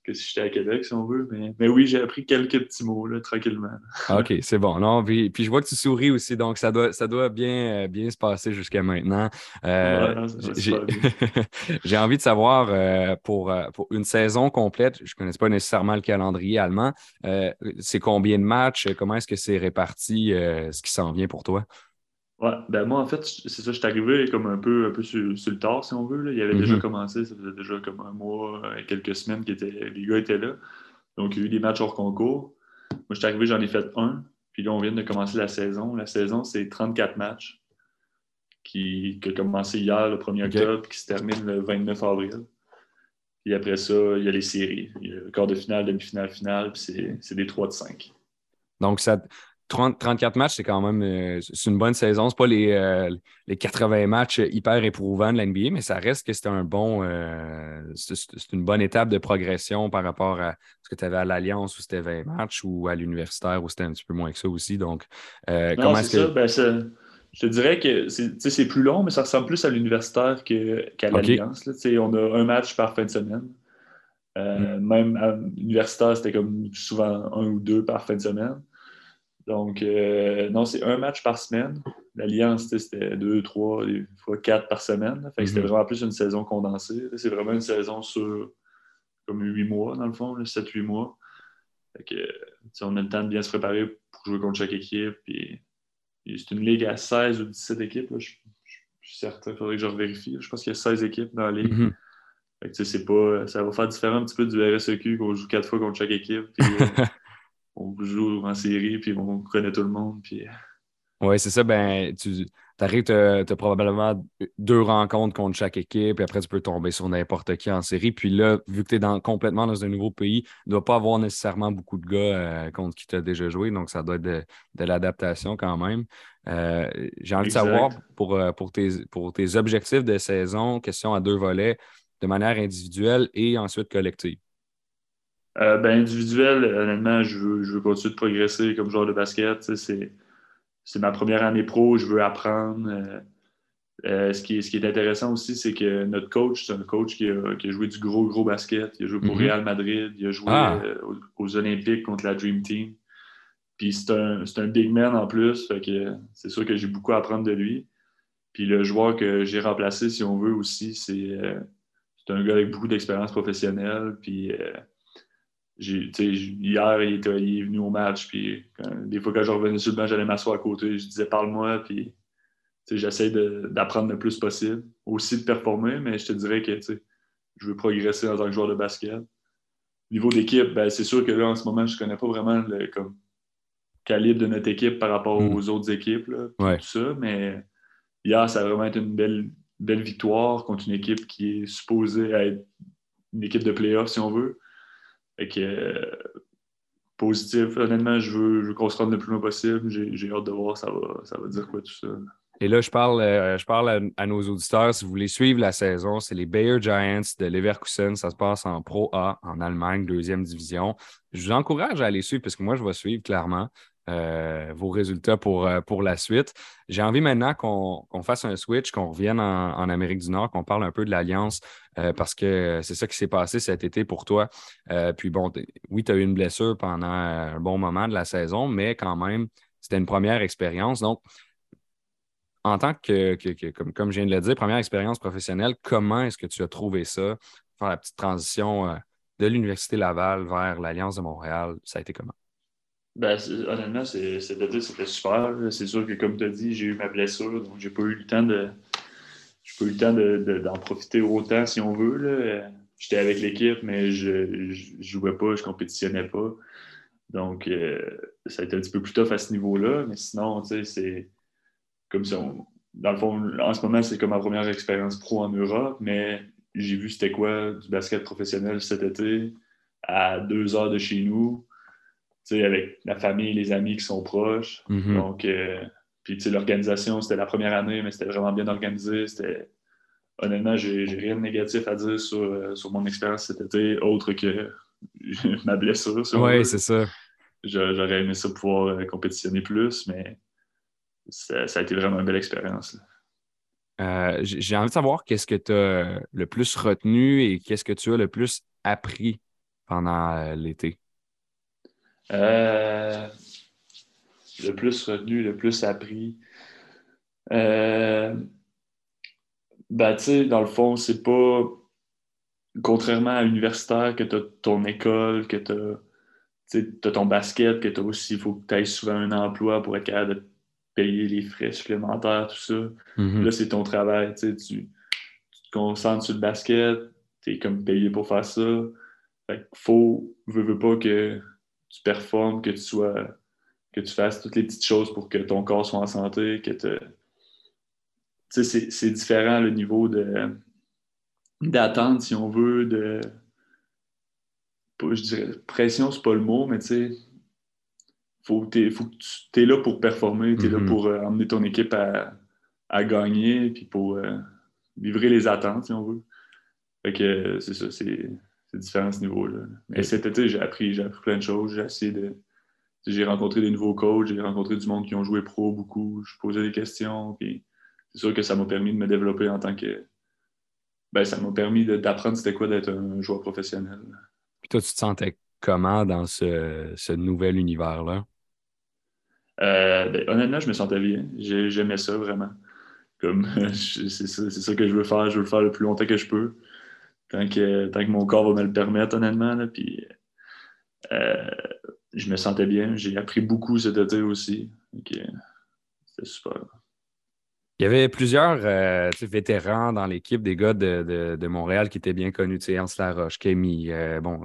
que si j'étais à Québec, si on veut. Mais, mais oui, j'ai appris quelques petits mots, là, tranquillement. Ah, OK, c'est bon. Non, puis, puis, je vois que tu souris aussi, donc ça doit, ça doit bien, euh, bien se passer jusqu'à maintenant. Euh, j'ai envie de savoir, euh, pour, pour, une saison complète, je ne connais pas nécessairement le calendrier allemand, c'est combien de matchs? Comment est-ce que c'est réparti, ce qui s'en vient pour toi? Ouais, ben moi, en fait, c'est ça, je suis arrivé comme un peu, un peu sur, le tard, si on veut. Là. Il avait déjà mhm. commencé, ça faisait déjà comme un mois quelques semaines que les gars étaient là. Donc, il y a eu des matchs hors concours. Moi, je suis arrivé, j'en ai fait un. Puis là, on vient de commencer la saison. La saison, c'est 34 matchs qui, qui, a commencé hier, le 1er octobre, qui se termine le 29 avril. Puis après ça, il y a les séries. Il y a le quart de finale, demi-finale, finale, puis c'est des 3 de 5. Donc, ça, 34 matchs, c'est quand même euh, c'est une bonne saison. Ce pas les, euh, les 80 matchs hyper éprouvants de l'NBA, mais ça reste que c'est un bon euh, c'est une bonne étape de progression par rapport à ce que tu avais à l'Alliance où c'était 20 matchs ou à l'universitaire où c'était un petit peu moins que ça aussi. Donc, comment est-ce que. Ben, Je te dirais que c'est plus long, mais ça ressemble plus à l'universitaire qu'à l'Alliance. On a un match par fin de semaine. Euh, mm. Même à l'universitaire, c'était comme souvent un ou deux par fin de semaine. Donc, euh, non, c'est un match par semaine. L'Alliance, c'était deux, trois, des fois quatre par semaine. Fait c'était mm-hmm. vraiment plus une saison condensée. C'est vraiment une saison sur comme huit mois, dans le fond, sept, huit mois. Fait que, on a le temps de bien se préparer pour jouer contre chaque équipe. Puis, c'est une ligue à 16 ou 17 équipes. Je, suis certain, il faudrait que je revérifie. Je pense qu'il y a 16 équipes dans la ligue. Mm-hmm. c'est pas, ça va faire différent un petit peu du RSEQ qu'on joue quatre fois contre chaque équipe. Puis, on joue en série, puis on connaît tout le monde. Puis... Oui, c'est ça. Ben, tu arrives, tu as, probablement deux rencontres contre chaque équipe, et après, tu peux tomber sur n'importe qui en série. Puis là, vu que tu es dans, complètement dans un nouveau pays, il ne doit pas avoir nécessairement beaucoup de gars euh, contre qui tu as déjà joué, donc ça doit être de, l'adaptation quand même. Euh, j'ai envie de savoir pour, euh, pour, tes, pour tes objectifs de saison, question à deux volets, de manière individuelle et ensuite collective. Euh, ben, individuel, honnêtement, je veux, je veux, continuer de progresser comme joueur de basket. C'est ma première année pro, je veux apprendre. Euh, euh, ce, qui est, ce, qui est, intéressant aussi, c'est que notre coach, c'est un coach qui a, qui a, joué du gros, gros basket. Il a joué pour mm-hmm. Real Madrid, il a joué ah. aux, Olympiques contre la Dream Team. Puis c'est un, un, big man en plus, fait que c'est sûr que j'ai beaucoup à apprendre de lui. Puis le joueur que j'ai remplacé, si on veut aussi, c'est un gars avec beaucoup d'expérience professionnelle. Puis hier, il, était, est venu au match, puis des fois, quand je revenais sur le banc, j'allais m'asseoir à côté, je disais parle-moi, puis j'essaie d'apprendre le plus possible, aussi de performer, mais je te dirais que je veux progresser en tant que joueur de basket. Niveau d'équipe, ben, c'est sûr que là, en ce moment, je ne connais pas vraiment le comme, calibre de notre équipe par rapport hmm. aux autres équipes, tout ça, mais hier, ça a vraiment été une belle, belle victoire contre une équipe qui est supposée être une équipe de playoff, si on veut. Fait que, euh, positif. Honnêtement, je veux, je veux qu'on se rende le plus loin possible. J'ai hâte de voir ça va, ça va dire quoi tout ça. Et là, je parle, euh, je parle à, nos auditeurs. Si vous voulez suivre la saison, c'est les Bayer Giants de Leverkusen. Ça se passe en Pro A, en Allemagne, deuxième division. Je vous encourage à aller suivre parce que moi, je vais suivre clairement. Euh, vos résultats pour, euh, pour la suite. J'ai envie maintenant qu'on fasse un switch, qu'on revienne en, Amérique du Nord, qu'on parle un peu de l'Alliance, euh, parce que c'est ça qui s'est passé cet été pour toi. puis bon, oui, tu as eu une blessure pendant un bon moment de la saison, mais quand même, c'était une première expérience. Donc, en tant que, comme, comme je viens de le dire, première expérience professionnelle, comment est-ce que tu as trouvé ça, faire la petite transition de l'Université Laval vers l'Alliance de Montréal? Ça a été comment? Ben, honnêtement, cet été, c'était super. C'est sûr que, comme tu as dit, j'ai eu ma blessure, donc j'ai pas eu le temps de. J'ai pas eu le temps d'en de, profiter autant, si on veut. J'étais avec l'équipe, mais je, ne jouais pas, je compétitionnais pas. Donc, euh, ça a été un petit peu plus tough à ce niveau-là. Mais sinon, tu sais, c'est comme on. Dans le fond, en ce moment, c'est comme ma première expérience pro en Europe, mais j'ai vu c'était quoi du basket professionnel cet été à deux heures de chez nous avec la famille, les amis qui sont proches. Mm-hmm. Donc, euh, puis l'organisation, c'était la première année, mais c'était vraiment bien organisé. C'était honnêtement, j'ai rien de négatif à dire sur, euh, sur mon expérience cet été, autre que ma blessure. oui, c'est ça. J'aurais aimé ça pouvoir euh, compétitionner plus, mais ça, a été vraiment une belle expérience. j'ai envie de savoir qu'est-ce que tu as le plus retenu et qu'est-ce que tu as le plus appris pendant l'été. Euh, le plus retenu, le plus appris. Euh, ben, tu sais, dans le fond, c'est pas. Contrairement à l'universitaire, que tu as ton école, que tu as, ton basket, que tu aussi, il faut que tu ailles souvent un emploi pour être capable de payer les frais supplémentaires, tout ça. Mm-hmm. Là, c'est ton travail. Tu, tu te concentres sur le basket, tu es comme payé pour faire ça. Fait faut, veux, veux pas que tu performes, que tu sois que tu fasses toutes les petites choses pour que ton corps soit en santé, que tu sais, c'est différent le niveau de d'attente, si on veut, de je dirais pression, c'est pas le mot, mais tu sais, faut, faut que tu es là pour performer, tu es là mm-hmm. pour euh, emmener ton équipe à, gagner, puis pour euh, livrer les attentes, si on veut. Fait que c'est ça, c'est différents ce niveau-là. Mais cet été, j'ai appris, j'ai appris plein de choses. J'ai essayé de, j'ai rencontré des nouveaux coachs, j'ai rencontré du monde qui ont joué pro beaucoup, je posais des questions, puis c'est sûr que ça m'a permis de me développer en tant que. Ben, ça m'a permis d'apprendre c'était quoi d'être un joueur professionnel. Puis toi, tu te sentais comment dans ce, nouvel univers-là? Euh, ben, honnêtement, je me sentais bien. J'aimais ça vraiment. Comme c'est ça, que je veux faire. Je veux le faire le plus longtemps que je peux. Tant que, mon corps va me le permettre, honnêtement. Là, puis, euh, je me sentais bien. J'ai appris beaucoup cet été aussi. C'était super. Il y avait plusieurs euh, vétérans dans l'équipe, des gars de, Montréal qui étaient bien connus, Hans Laroche, Kémy, euh, bon,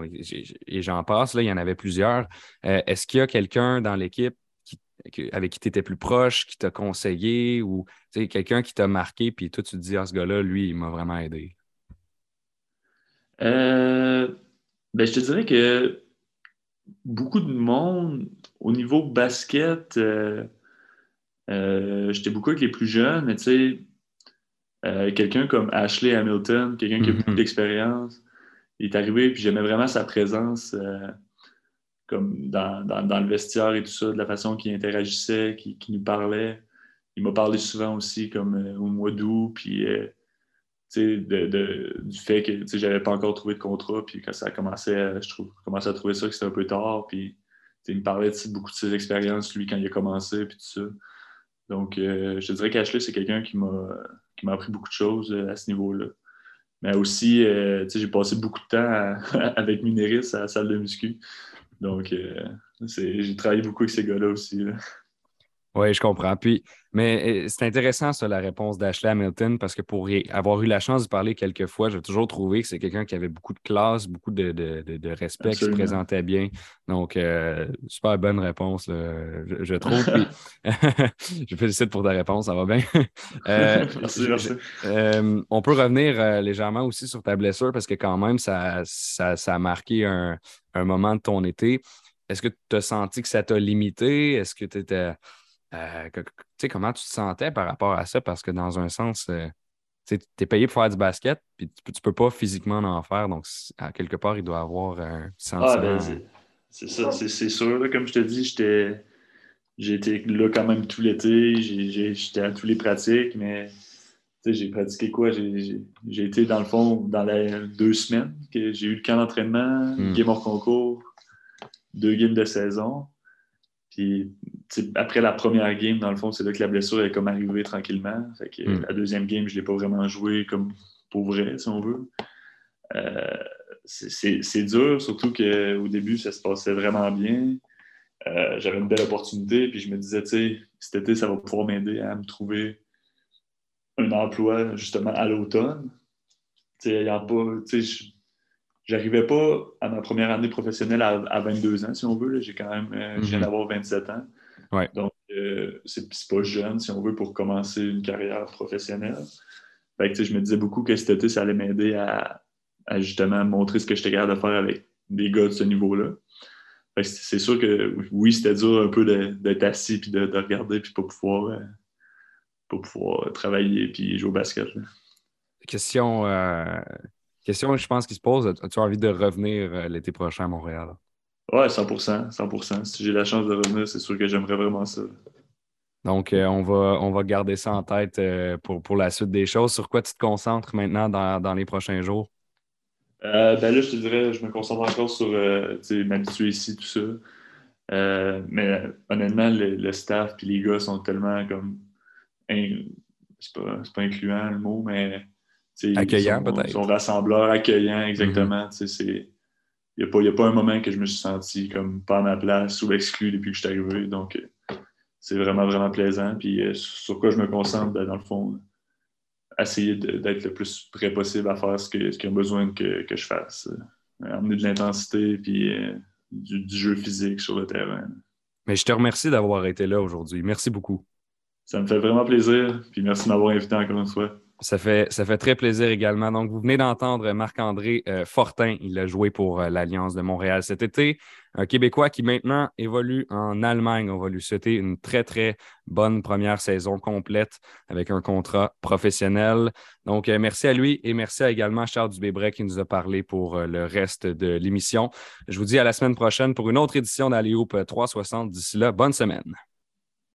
et j'en passe, là, il y en avait plusieurs. Est-ce qu'il y a quelqu'un dans l'équipe avec qui tu étais plus proche, qui t'a conseillé ou quelqu'un qui t'a marqué, puis toi, tu te dis, ah, ce gars-là, lui, il m'a vraiment aidé? Ben, je te dirais que beaucoup de monde, au niveau basket, euh, j'étais beaucoup avec les plus jeunes, mais tu sais, euh, quelqu'un comme Ashley Hamilton, quelqu'un qui a beaucoup mhm. d'expérience, il est arrivé, puis j'aimais vraiment sa présence euh, comme dans, le vestiaire et tout ça, de la façon qu'il interagissait, qu'il nous parlait. Il m'a parlé souvent aussi, comme au mois d'août, puis du fait que j'avais pas encore trouvé de contrat, puis quand ça commençait, je commençais à trouver ça que c'était un peu tard, puis il me parlait beaucoup de ses expériences, lui, quand il a commencé, puis tout ça. Donc, euh, je dirais qu'Ashley, c'est quelqu'un qui m'a appris beaucoup de choses euh, à ce niveau-là. Mais aussi, euh, j'ai passé beaucoup de temps avec Mineris à la salle de muscu. Donc, j'ai travaillé beaucoup avec ces gars-là aussi. Oui, je comprends. Puis, mais c'est intéressant, ça, la réponse d'Ashley Hamilton, parce que pour avoir eu la chance de parler quelques fois, j'ai toujours trouvé que c'est quelqu'un qui avait beaucoup de classe, beaucoup de, respect, qui se présentait bien. Donc, euh, super bonne réponse, je, trouve. je félicite pour ta réponse, ça va bien. Euh, merci, merci. Euh, on peut revenir légèrement aussi sur ta blessure, parce que quand même, ça, ça, a marqué un, un moment de ton été. Est-ce que tu as senti que ça t'a limité? Est-ce que tu étais euh, comment tu te sentais par rapport à ça? Parce que dans un sens, euh, tu es payé pour faire du basket, puis tu, ne peux pas physiquement en faire. Donc, à quelque part, il doit avoir un ah, sentiment. Ben, c'est ça, c'est sûr. comme je te dis, j'étais. J'ai été là quand même tout l'été, j'étais à tous les pratiques, mais j'ai pratiqué quoi? J'ai été dans le fond dans les deux semaines que j'ai eu le camp d'entraînement, hmm. game hors concours, deux games de saison. Puis après la première game, dans le fond, c'est là que la blessure est comme arrivée tranquillement. Hmm. La deuxième game, je ne l'ai pas vraiment joué comme pour vrai, si on veut. Euh, c'est dur, surtout qu'au début, ça se passait vraiment bien. Euh, j'avais une belle opportunité, puis je me disais, tu sais, cet été, ça va pouvoir m'aider à me trouver un emploi justement à l'automne. Tu sais, pas, tu sais, J'arrivais pas à ma première année professionnelle à, 22 ans, si on veut. J'ai quand même, euh, je viens mhm. d'avoir 27 ans. Donc, euh, c'est pas jeune, si on veut, pour commencer une carrière professionnelle. Fait que, je me disais beaucoup que cet été, ça allait m'aider à, justement montrer ce que j'étais capable de faire avec des gars de ce niveau-là. C'est sûr que oui, c'était dur un peu d'être assis puis de, regarder puis pas pouvoir, euh, pas pouvoir travailler puis jouer au basket. Question Question, je pense, qui se pose as-tu envie de revenir euh, l'été prochain à Montréal? Oui, 100% 100% Si j'ai la chance de revenir, c'est sûr que j'aimerais vraiment ça. Donc, euh, on, va, on va garder ça en tête euh, pour, pour la suite des choses. Sur quoi tu te concentres maintenant dans, les prochains jours? ben là, je te dirais, je me concentre encore sur m'habituer ici, tout ça. mais honnêtement, le, staff et les gars sont tellement comme. C'est pas, pas incluant le mot, mais Accueillant, peut-être. Son rassembleur, accueillant, exactement. Il n'y a, pas un moment que je me suis senti comme pas à ma place ou exclu depuis que je suis arrivé. Donc, euh, c'est vraiment, vraiment plaisant. Puis, euh, sur quoi je me concentre, ben, dans le fond, essayer d'être le plus prêt possible à faire ce qu'il y a besoin que, je fasse. Euh, amener de l'intensité puis du, du, jeu physique sur le terrain. Mais je te remercie d'avoir été là aujourd'hui. Merci beaucoup. Ça me fait vraiment plaisir. Puis merci de m'avoir invité encore une fois. Ça fait, ça fait très plaisir également. Donc, vous venez d'entendre Marc-André euh, Fortin. Il a joué pour euh, l'Alliance de Montréal cet été. Un Québécois qui maintenant évolue en Allemagne. On va lui souhaiter une très, très bonne première saison complète avec un contrat professionnel. Donc, euh, merci à lui et merci à également Charles Dubébret qui nous a parlé pour le reste de l'émission. Je vous dis à la semaine prochaine pour une autre édition d'Aléoupe 360. D'ici là, bonne semaine.